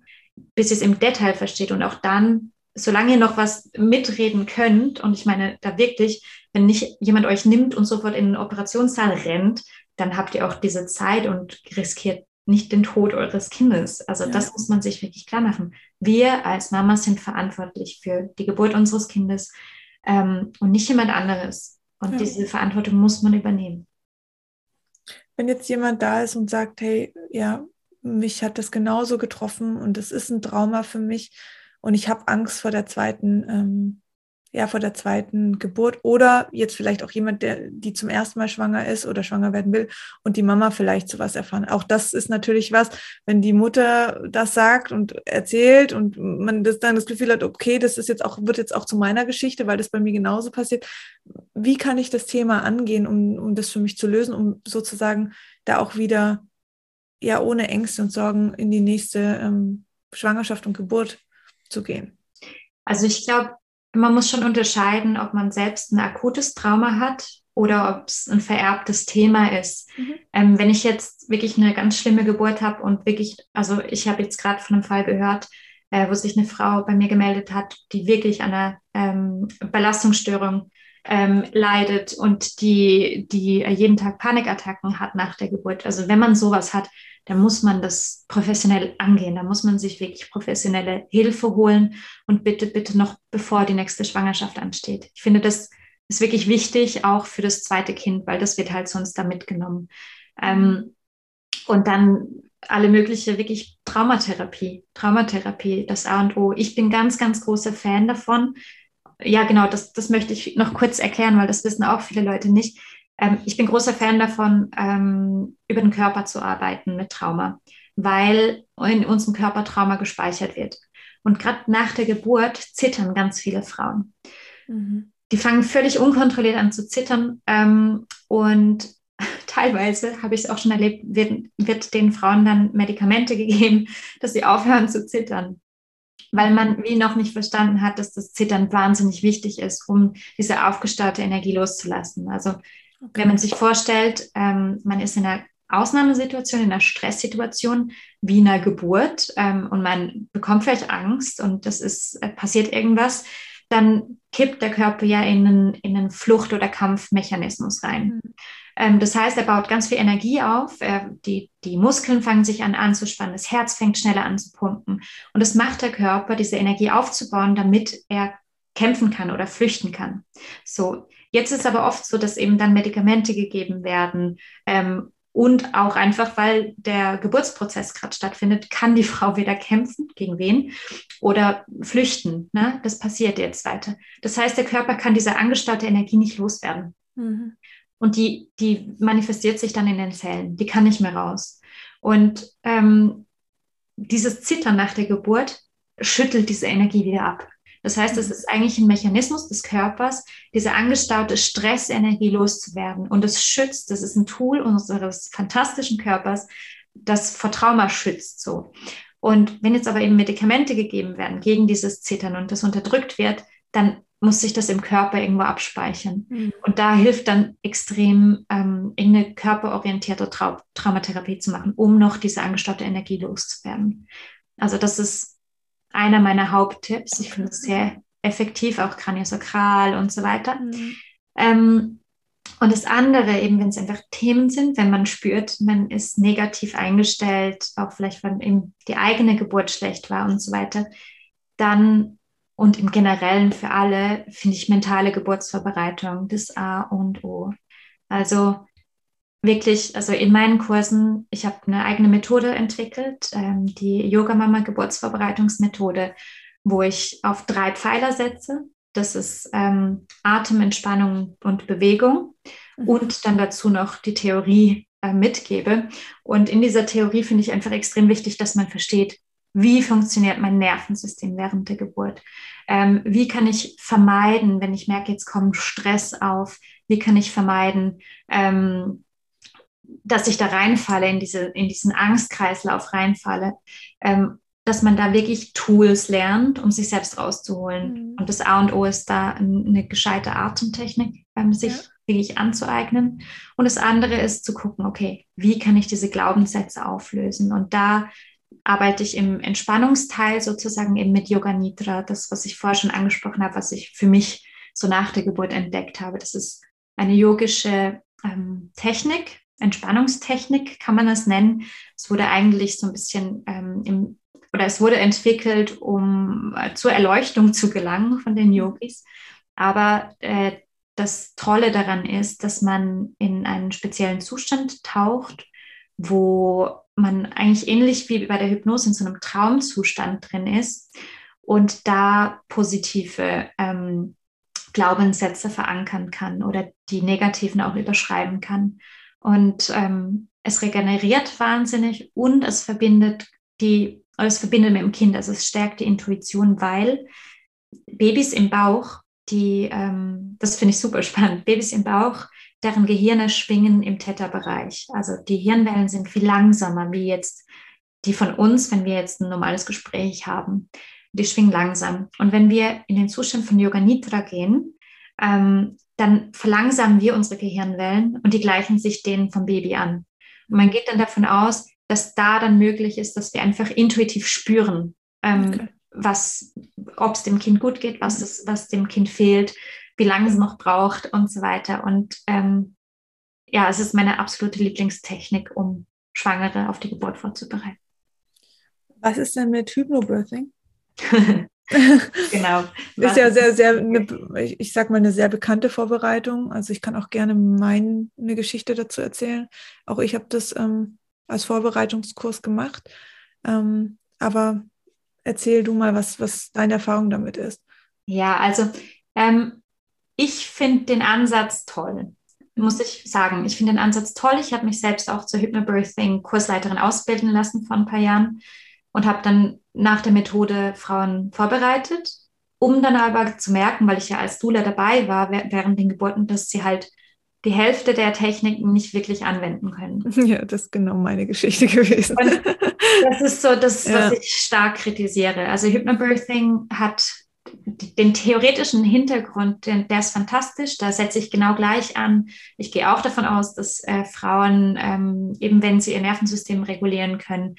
Bis ihr es im Detail versteht und auch dann, solange ihr noch was mitreden könnt, und ich meine da wirklich, wenn nicht jemand euch nimmt und sofort in den Operationssaal rennt, dann habt ihr auch diese Zeit und riskiert nicht den Tod eures Kindes. Also ja. das muss man sich wirklich klar machen. Wir als Mamas sind verantwortlich für die Geburt unseres Kindes ähm, und nicht jemand anderes. Und ja. diese Verantwortung muss man übernehmen. Wenn jetzt jemand da ist und sagt, hey, ja, mich hat das genauso getroffen und es ist ein Trauma für mich und ich habe Angst vor der zweiten ähm, ja, vor der zweiten Geburt oder jetzt vielleicht auch jemand, der, die zum ersten Mal schwanger ist oder schwanger werden will und die Mama vielleicht sowas erfahren. Auch das ist natürlich was, wenn die Mutter das sagt und erzählt und man das dann das Gefühl hat, okay, das ist jetzt auch, wird jetzt auch zu meiner Geschichte, weil das bei mir genauso passiert. Wie kann ich das Thema angehen, um, um das für mich zu lösen, um sozusagen da auch wieder, ja, ohne Ängste und Sorgen in die nächste ähm, Schwangerschaft und Geburt zu gehen? Also ich glaube, man muss schon unterscheiden, ob man selbst ein akutes Trauma hat oder ob es ein vererbtes Thema ist. Mhm. Ähm, wenn ich jetzt wirklich eine ganz schlimme Geburt habe und wirklich, also ich habe jetzt gerade von einem Fall gehört, äh, wo sich eine Frau bei mir gemeldet hat, die wirklich an einer ähm, Belastungsstörung ähm, leidet und die, die jeden Tag Panikattacken hat nach der Geburt. Also wenn man sowas hat, da muss man das professionell angehen. Da muss man sich wirklich professionelle Hilfe holen und bitte, bitte noch bevor die nächste Schwangerschaft ansteht. Ich finde, das ist wirklich wichtig, auch für das zweite Kind, weil das wird halt sonst da mitgenommen. Ähm, und dann alle mögliche wirklich Traumatherapie, Traumatherapie, das A und O. Ich bin ganz, ganz großer Fan davon. Ja, genau, das, das möchte ich noch kurz erklären, weil das wissen auch viele Leute nicht. Ähm, ich bin großer Fan davon, ähm, über den Körper zu arbeiten mit Trauma, weil in unserem Körper Trauma gespeichert wird. Und gerade nach der Geburt zittern ganz viele Frauen. Mhm. Die fangen völlig unkontrolliert an zu zittern ähm, und teilweise habe ich es auch schon erlebt, wird, wird den Frauen dann Medikamente gegeben, dass sie aufhören zu zittern weil man wie noch nicht verstanden hat, dass das Zittern wahnsinnig wichtig ist, um diese aufgestaute Energie loszulassen. Also Okay. Wenn man sich vorstellt, ähm, man ist in einer Ausnahmesituation, in einer Stresssituation wie einer Geburt ähm, und man bekommt vielleicht Angst und das ist, äh, passiert irgendwas, dann kippt der Körper ja in einen, in einen Flucht- oder Kampfmechanismus rein. Mhm. Ähm, das heißt, er baut ganz viel Energie auf, er, die, die Muskeln fangen sich an anzuspannen, das Herz fängt schneller an zu pumpen und das macht der Körper, diese Energie aufzubauen, damit er kämpfen kann oder flüchten kann. So, jetzt ist aber oft so, dass eben dann Medikamente gegeben werden ähm, und auch einfach, weil der Geburtsprozess gerade stattfindet, kann die Frau weder kämpfen, gegen wen, oder flüchten. Ne? Das passiert jetzt weiter. Das heißt, der Körper kann diese angestaute Energie nicht loswerden. Mhm. Und die, die manifestiert sich dann in den Zellen. Die kann nicht mehr raus. Und ähm, dieses Zittern nach der Geburt schüttelt diese Energie wieder ab. Das heißt, es ist eigentlich ein Mechanismus des Körpers, diese angestaute Stressenergie loszuwerden. Und es schützt, das ist ein Tool unseres fantastischen Körpers, das vor Trauma schützt so. Und wenn jetzt aber eben Medikamente gegeben werden gegen dieses Zittern und das unterdrückt wird, dann muss sich das im Körper irgendwo abspeichern. Mhm. Und da hilft dann extrem, ähm, irgendeine körperorientierte Trau Traumatherapie zu machen, um noch diese angestaute Energie loszuwerden. Also das ist einer meiner Haupttipps. Ich finde es sehr effektiv, auch kraniosakral und so weiter. Mhm. Ähm, und das andere, eben wenn es einfach Themen sind, wenn man spürt, man ist negativ eingestellt, auch vielleicht, wenn eben die eigene Geburt schlecht war und so weiter, dann und im Generellen für alle finde ich mentale Geburtsvorbereitung das A und O. Also wirklich, also in meinen Kursen, ich habe eine eigene Methode entwickelt, ähm, die Yoga Mama Geburtsvorbereitungsmethode, wo ich auf drei Pfeiler setze. Das ist ähm, Atem, Entspannung und Bewegung mhm. und dann dazu noch die Theorie äh, mitgebe. Und in dieser Theorie finde ich einfach extrem wichtig, dass man versteht, wie funktioniert mein Nervensystem während der Geburt? Ähm, wie kann ich vermeiden, wenn ich merke, jetzt kommt Stress auf? Wie kann ich vermeiden, ähm, dass ich da reinfalle, in, diese, in diesen Angstkreislauf reinfalle, ähm, dass man da wirklich Tools lernt, um sich selbst rauszuholen. Mhm. Und das A und O ist da eine gescheite Atemtechnik, ähm, sich ja. wirklich anzueignen. Und das andere ist zu gucken, okay, wie kann ich diese Glaubenssätze auflösen? Und da arbeite ich im Entspannungsteil sozusagen eben mit Yoga Nidra, das, was ich vorher schon angesprochen habe, was ich für mich so nach der Geburt entdeckt habe. Das ist eine yogische ähm, Technik, Entspannungstechnik kann man das nennen. Es wurde eigentlich so ein bisschen ähm, im, oder es wurde entwickelt, um äh, zur Erleuchtung zu gelangen von den Yogis. Aber äh, das Tolle daran ist, dass man in einen speziellen Zustand taucht, wo man eigentlich ähnlich wie bei der Hypnose in so einem Traumzustand drin ist und da positive ähm, Glaubenssätze verankern kann oder die negativen auch überschreiben kann. Und ähm, es regeneriert wahnsinnig und es verbindet die, es verbindet mit dem Kind, also es stärkt die Intuition, weil Babys im Bauch, die, ähm, das finde ich super spannend, Babys im Bauch, deren Gehirne schwingen im Theta-Bereich. Also die Hirnwellen sind viel langsamer wie jetzt die von uns, wenn wir jetzt ein normales Gespräch haben. Die schwingen langsam. Und wenn wir in den Zustand von Yoga Nidra gehen, ähm, dann verlangsamen wir unsere Gehirnwellen und die gleichen sich denen vom Baby an. Und man geht dann davon aus, dass da dann möglich ist, dass wir einfach intuitiv spüren, ähm, okay. was, ob es dem Kind gut geht, was, es, was dem Kind fehlt, wie lange es noch braucht und so weiter. Und ähm, ja, es ist meine absolute Lieblingstechnik, um Schwangere auf die Geburt vorzubereiten. Was ist denn mit Hypnobirthing? genau. ist ja sehr, sehr, eine, ich sag mal, eine sehr bekannte Vorbereitung. Also ich kann auch gerne meine Geschichte dazu erzählen. Auch ich habe das ähm, als Vorbereitungskurs gemacht. Ähm, aber erzähl du mal, was, was deine Erfahrung damit ist. Ja, also ähm, ich finde den Ansatz toll muss ich sagen. Ich finde den Ansatz toll. Ich habe mich selbst auch zur Hypnobirthing Kursleiterin ausbilden lassen vor ein paar Jahren und habe dann nach der Methode Frauen vorbereitet, um dann aber zu merken, weil ich ja als Dula dabei war während den Geburten, dass sie halt die Hälfte der Techniken nicht wirklich anwenden können. Ja, das ist genau meine Geschichte gewesen. Und das ist so das, ja. was ich stark kritisiere. Also Hypnobirthing hat den theoretischen Hintergrund, der ist fantastisch. Da setze ich genau gleich an. Ich gehe auch davon aus, dass äh, Frauen, ähm, eben wenn sie ihr Nervensystem regulieren können,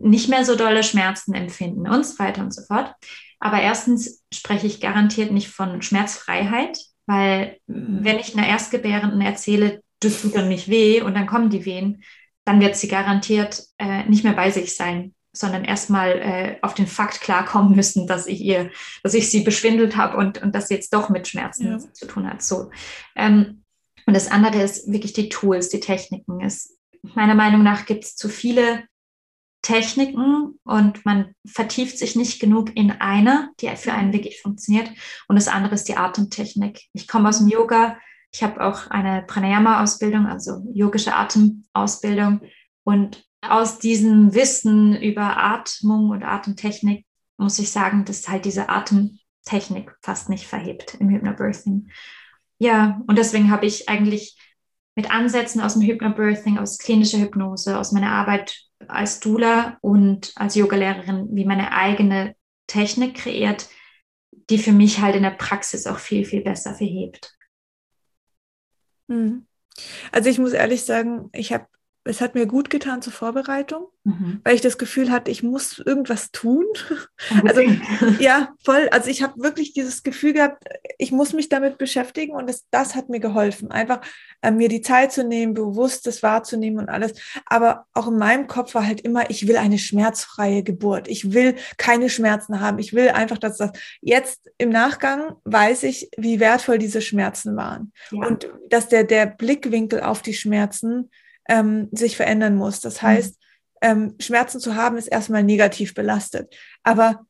nicht mehr so dolle Schmerzen empfinden und so weiter und so fort. Aber erstens spreche ich garantiert nicht von Schmerzfreiheit, weil mhm. wenn ich einer Erstgebärenden erzähle, das tut dann nicht weh und dann kommen die Wehen, dann wird sie garantiert äh, nicht mehr bei sich sein, sondern erstmal äh, auf den Fakt klarkommen müssen, dass ich ihr, dass ich sie beschwindelt habe und, und dass sie jetzt doch mit Schmerzen ja. zu tun hat. So. Ähm, und das andere ist wirklich die Tools, die Techniken. Es, meiner Meinung nach gibt es zu viele Techniken und man vertieft sich nicht genug in eine, die für einen wirklich funktioniert. Und das andere ist die Atemtechnik. Ich komme aus dem Yoga. Ich habe auch eine Pranayama-Ausbildung, also yogische Atemausbildung. Und aus diesem Wissen über Atmung und Atemtechnik muss ich sagen, dass halt diese Atemtechnik fast nicht verhebt im Hypnobirthing. Ja, und deswegen habe ich eigentlich mit Ansätzen aus dem Hypnobirthing, aus klinischer Hypnose, aus meiner Arbeit als Doula und als Yogalehrerin wie meine eigene Technik kreiert, die für mich halt in der Praxis auch viel, viel besser verhebt. Hm. Also ich muss ehrlich sagen, ich habe es hat mir gut getan zur Vorbereitung, mhm. weil ich das Gefühl hatte, ich muss irgendwas tun. Also ja, voll. Also ich habe wirklich dieses Gefühl gehabt, ich muss mich damit beschäftigen und das, das hat mir geholfen, einfach äh, mir die Zeit zu nehmen, bewusst das wahrzunehmen und alles. Aber auch in meinem Kopf war halt immer, ich will eine schmerzfreie Geburt. Ich will keine Schmerzen haben. Ich will einfach, dass das jetzt im Nachgang weiß ich, wie wertvoll diese Schmerzen waren ja. und dass der der Blickwinkel auf die Schmerzen ähm, sich verändern muss. Das mhm. heißt, ähm, Schmerzen zu haben ist erstmal negativ belastet. Aber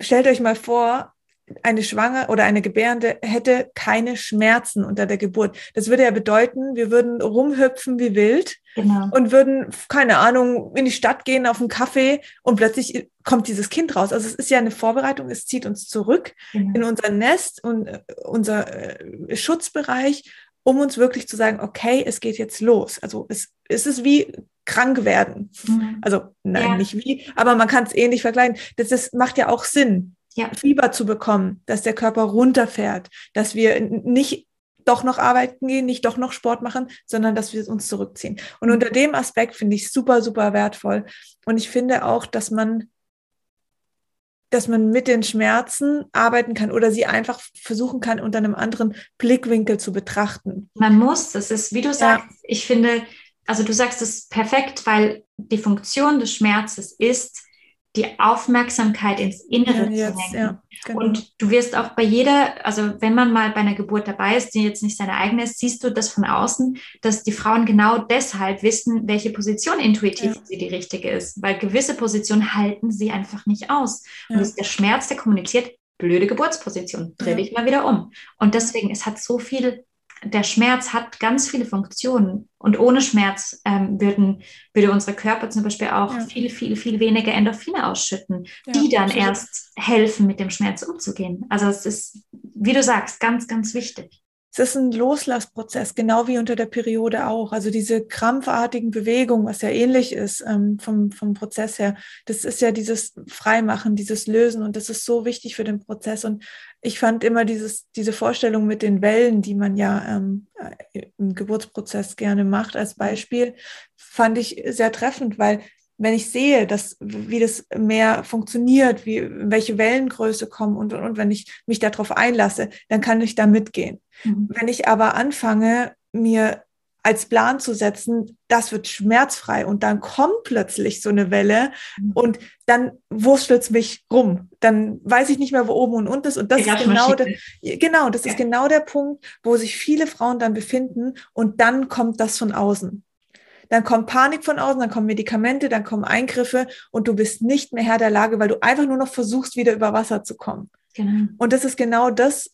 stellt euch mal vor, eine Schwangere oder eine Gebärende hätte keine Schmerzen unter der Geburt. Das würde ja bedeuten, wir würden rumhüpfen wie wild genau. und würden, keine Ahnung, in die Stadt gehen auf einen Kaffee und plötzlich kommt dieses Kind raus. Also es ist ja eine Vorbereitung, es zieht uns zurück genau. in unser Nest und äh, unser äh, Schutzbereich um uns wirklich zu sagen, okay, es geht jetzt los. Also es, es ist wie krank werden. Mhm. Also nein, ja. nicht wie, aber man kann es ähnlich vergleichen. Das, das macht ja auch Sinn, ja. Fieber zu bekommen, dass der Körper runterfährt, dass wir nicht doch noch arbeiten gehen, nicht doch noch Sport machen, sondern dass wir uns zurückziehen. Und mhm. unter dem Aspekt finde ich super, super wertvoll. Und ich finde auch, dass man dass man mit den Schmerzen arbeiten kann oder sie einfach versuchen kann, unter einem anderen Blickwinkel zu betrachten. Man muss, das ist, wie du sagst, ja. ich finde, also du sagst es perfekt, weil die Funktion des Schmerzes ist, die Aufmerksamkeit ins Innere ja, zu lenken. Ja, genau. Und du wirst auch bei jeder, also wenn man mal bei einer Geburt dabei ist, die jetzt nicht seine eigene ist, siehst du das von außen, dass die Frauen genau deshalb wissen, welche Position intuitiv ja. sie die richtige ist, weil gewisse Positionen halten sie einfach nicht aus. Und das ist der Schmerz, der kommuniziert, blöde Geburtsposition, dreh dich mal wieder um. Und deswegen, es hat so viel der Schmerz hat ganz viele Funktionen und ohne Schmerz ähm, würden, würde unser Körper zum Beispiel auch ja. viel, viel, viel weniger Endorphine ausschütten, ja, die dann absolut. erst helfen, mit dem Schmerz umzugehen. Also es ist, wie du sagst, ganz, ganz wichtig. Es ist ein Loslassprozess, genau wie unter der Periode auch. Also diese krampfartigen Bewegungen, was ja ähnlich ist ähm, vom, vom Prozess her, das ist ja dieses Freimachen, dieses Lösen und das ist so wichtig für den Prozess. Und ich fand immer dieses, diese Vorstellung mit den Wellen, die man ja ähm, im Geburtsprozess gerne macht, als Beispiel, fand ich sehr treffend, weil wenn ich sehe, dass, wie das mehr funktioniert, wie, welche Wellengröße kommen und, und, und wenn ich mich darauf einlasse, dann kann ich da mitgehen. Mhm. Wenn ich aber anfange, mir als Plan zu setzen, das wird schmerzfrei und dann kommt plötzlich so eine Welle mhm. und dann wurstelt es mich rum. Dann weiß ich nicht mehr, wo oben und unten ist. Und das ist genau der, genau, das ja. ist genau der Punkt, wo sich viele Frauen dann befinden und dann kommt das von außen. Dann kommt Panik von außen, dann kommen Medikamente, dann kommen Eingriffe und du bist nicht mehr Herr der Lage, weil du einfach nur noch versuchst, wieder über Wasser zu kommen. Genau. Und das ist genau das,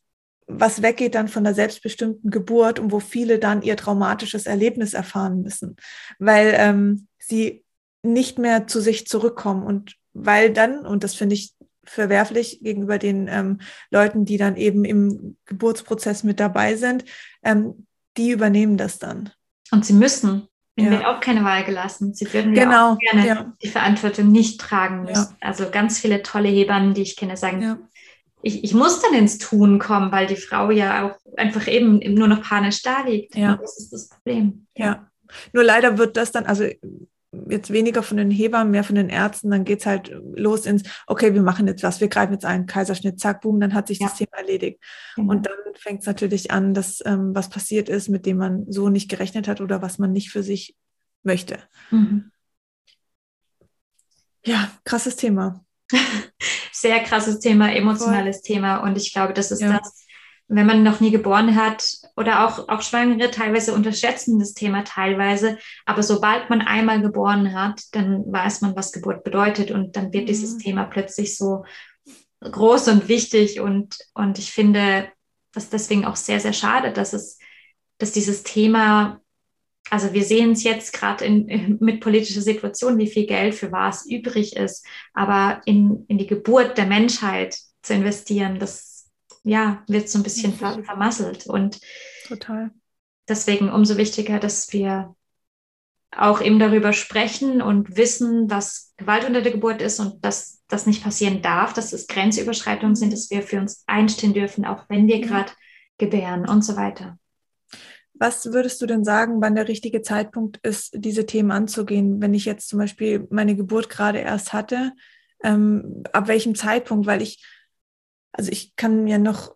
was weggeht dann von der selbstbestimmten Geburt und wo viele dann ihr traumatisches Erlebnis erfahren müssen, weil ähm, sie nicht mehr zu sich zurückkommen und weil dann, und das finde ich verwerflich gegenüber den ähm, Leuten, die dann eben im Geburtsprozess mit dabei sind, ähm, die übernehmen das dann. Und sie müssen. Ihnen ja. wird auch keine Wahl gelassen. Sie würden genau. ja auch gerne ja. die Verantwortung nicht tragen müssen. Also ganz viele tolle Hebammen, die ich kenne, sagen, ich, ich muss dann ins Tun kommen, weil die Frau ja auch einfach eben nur noch panisch da liegt. Ja. Und das ist das Problem. Ja. Nur leider wird das dann, also jetzt weniger von den Hebammen, mehr von den Ärzten, dann geht es halt los ins, okay, wir machen jetzt was, wir greifen jetzt einen Kaiserschnitt, zack, boom, dann hat sich Ja. das Thema erledigt. Genau. Und dann fängt es natürlich an, dass ähm, was passiert ist, mit dem man so nicht gerechnet hat oder was man nicht für sich möchte. Mhm. Ja, krasses Thema. Sehr krasses Thema, emotionales Thema. Und ich glaube, das ist Ja. das, wenn man noch nie geboren hat oder auch, auch Schwangere teilweise unterschätzen das Thema teilweise. Aber sobald man einmal geboren hat, dann weiß man, was Geburt bedeutet. Und dann wird Mhm. dieses Thema plötzlich so groß und wichtig. Und, und ich finde das deswegen auch sehr, sehr schade, dass es, dass dieses Thema also wir sehen es jetzt gerade in, mit politischer Situation, wie viel Geld für was übrig ist. Aber in, in die Geburt der Menschheit zu investieren, das ja, wird so ein bisschen ver vermasselt. Und Total. deswegen umso wichtiger, dass wir auch eben darüber sprechen und wissen, was Gewalt unter der Geburt ist und dass das nicht passieren darf, dass es Grenzüberschreitungen sind, dass wir für uns einstehen dürfen, auch wenn wir Ja. gerade gebären und so weiter. Was würdest du denn sagen, wann der richtige Zeitpunkt ist, diese Themen anzugehen? Wenn ich jetzt zum Beispiel meine Geburt gerade erst hatte, ähm, ab welchem Zeitpunkt? Weil ich, also ich kann mir noch,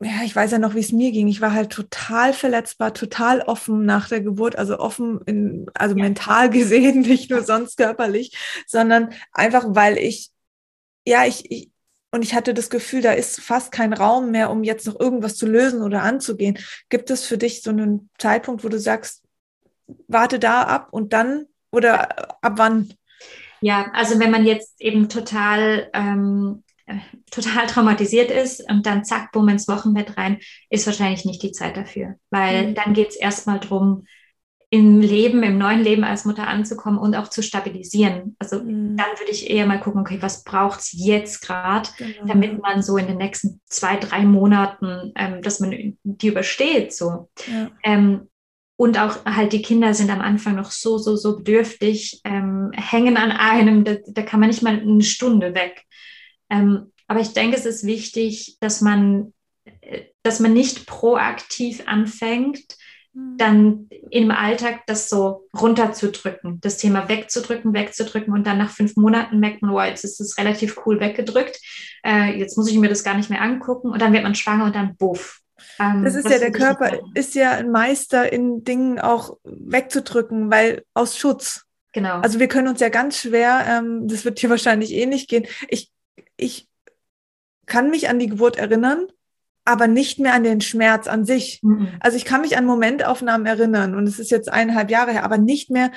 ja, ich weiß ja noch, wie es mir ging. Ich war halt total verletzbar, total offen nach der Geburt, also offen, in, also Ja. mental gesehen, nicht nur sonst körperlich, sondern einfach, weil ich, ja, ich, ich und ich hatte das Gefühl, da ist fast kein Raum mehr, um jetzt noch irgendwas zu lösen oder anzugehen. Gibt es für dich so einen Zeitpunkt, wo du sagst, warte da ab und dann oder ab wann? Ja, also wenn man jetzt eben total, ähm, äh, total traumatisiert ist und dann zack, bumm ins Wochenbett rein, ist wahrscheinlich nicht die Zeit dafür. Weil Mhm. dann geht es erstmal darum, im Leben, im neuen Leben als Mutter anzukommen und auch zu stabilisieren. Also Mhm. dann würde ich eher mal gucken, okay, was braucht es jetzt gerade, Genau. damit man so in den nächsten zwei, drei Monaten, ähm, dass man die übersteht. So. ja. Ähm, und auch halt die Kinder sind am Anfang noch so, so, so bedürftig, ähm, hängen an einem, da, da kann man nicht mal eine Stunde weg. Ähm, aber ich denke, es ist wichtig, dass man, äh, dass man nicht proaktiv anfängt, dann im Alltag das so runterzudrücken, das Thema wegzudrücken, wegzudrücken und dann nach fünf Monaten merkt man, wow, jetzt ist es relativ cool weggedrückt, äh, jetzt muss ich mir das gar nicht mehr angucken und dann wird man schwanger und dann buff. Ähm, Das ist ja, der Körper machen. ist ja ein Meister in Dingen auch wegzudrücken, weil aus Schutz. Genau. Also wir können uns ja ganz schwer, ähm, das wird hier wahrscheinlich ähnlich gehen. Ich, ich kann mich an die Geburt erinnern, aber nicht mehr an den Schmerz an sich. Mhm. Also ich kann mich an Momentaufnahmen erinnern und es ist jetzt eineinhalb Jahre her, aber nicht mehr,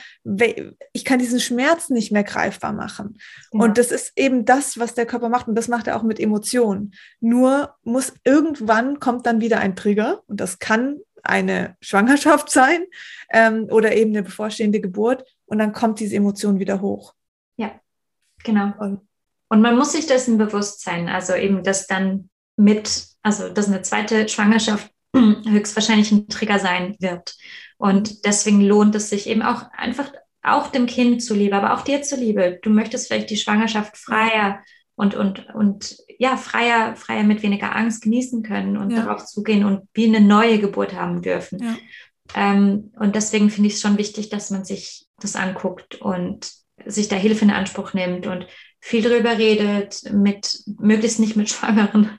ich kann diesen Schmerz nicht mehr greifbar machen. Genau. Und das ist eben das, was der Körper macht und das macht er auch mit Emotionen. Nur muss irgendwann kommt dann wieder ein Trigger und das kann eine Schwangerschaft sein ähm, oder eben eine bevorstehende Geburt und dann kommt diese Emotion wieder hoch. Genau. Und Und man muss sich dessen bewusst sein, also eben, dass dann mit, also dass eine zweite Schwangerschaft höchstwahrscheinlich ein Trigger sein wird. Und deswegen lohnt es sich eben auch einfach auch dem Kind zuliebe, aber auch dir zuliebe. Du möchtest vielleicht die Schwangerschaft freier und, und, und ja, freier, freier mit weniger Angst genießen können und Ja. darauf zugehen und wie eine neue Geburt haben dürfen. Ja. Ähm, und deswegen finde ich es schon wichtig, dass man sich das anguckt und sich da Hilfe in Anspruch nimmt und viel darüber redet, mit möglichst nicht mit Schwangeren,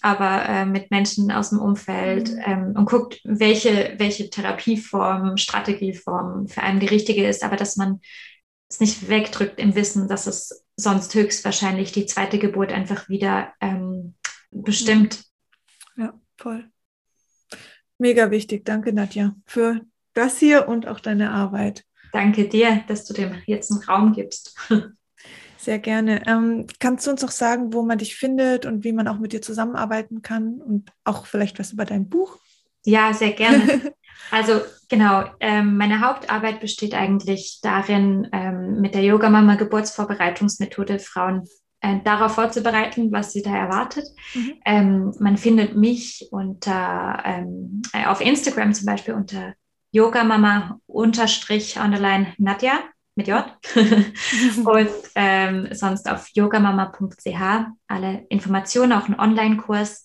aber äh, mit Menschen aus dem Umfeld Mhm. ähm, und guckt, welche, welche Therapieform, Strategieform für einen die richtige ist, aber dass man es nicht wegdrückt im Wissen, dass es sonst höchstwahrscheinlich die zweite Geburt einfach wieder ähm, bestimmt. ja, voll. Mega wichtig. Danke, Nadja, für das hier und auch deine Arbeit. Danke dir, dass du dem jetzt einen Raum gibst. Sehr gerne. Ähm, kannst du uns noch sagen, wo man dich findet und wie man auch mit dir zusammenarbeiten kann und auch vielleicht was über dein Buch? Ja, sehr gerne. Also genau, ähm, meine Hauptarbeit besteht eigentlich darin, ähm, mit der Yoga-Mama Geburtsvorbereitungsmethode Frauen äh, darauf vorzubereiten, was sie da erwartet. Mhm. Ähm, man findet mich unter ähm, äh, auf Instagram zum Beispiel unter Yoga-Mama unterstrich underline Nadja. Mit J. und ähm, sonst auf yogamama.ch alle Informationen, auch ein Online-Kurs.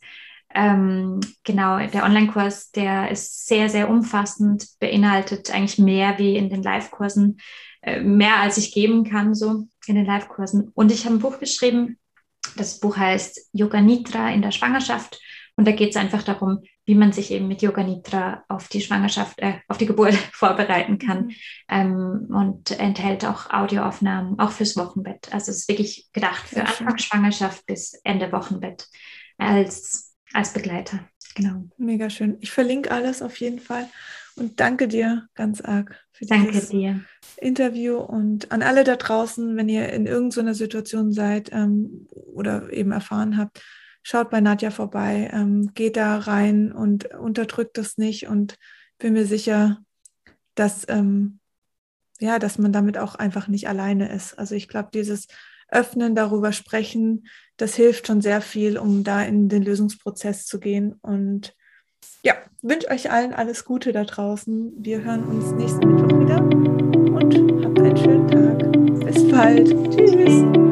Ähm, genau, der Online-Kurs, der ist sehr, sehr umfassend, beinhaltet eigentlich mehr wie in den Live-Kursen, äh, mehr als ich geben kann, so in den Live-Kursen. Und ich habe ein Buch geschrieben, das Buch heißt Yoga Nitra in der Schwangerschaft. Und da geht es einfach darum, wie man sich eben mit Yoga Nitra auf die Schwangerschaft, äh, auf die Geburt vorbereiten kann. Mhm. Ähm, und enthält auch Audioaufnahmen, auch fürs Wochenbett. Also es ist wirklich gedacht für Anfang Schwangerschaft bis Ende Wochenbett als, als Begleiter. Genau. Mega schön. Ich verlinke alles auf jeden Fall. Und danke dir ganz arg für danke dieses dir. Interview und an alle da draußen, wenn ihr in irgendeiner Situation seid ähm, oder eben erfahren habt, schaut bei Nadja vorbei, ähm, geht da rein und unterdrückt das nicht und bin mir sicher, dass, ähm, ja, dass man damit auch einfach nicht alleine ist. Also ich glaube, dieses Öffnen, darüber sprechen, das hilft schon sehr viel, um da in den Lösungsprozess zu gehen. Und ja, wünsche euch allen alles Gute da draußen. Wir hören uns nächsten Mittwoch wieder und habt einen schönen Tag. Bis bald. Tschüss.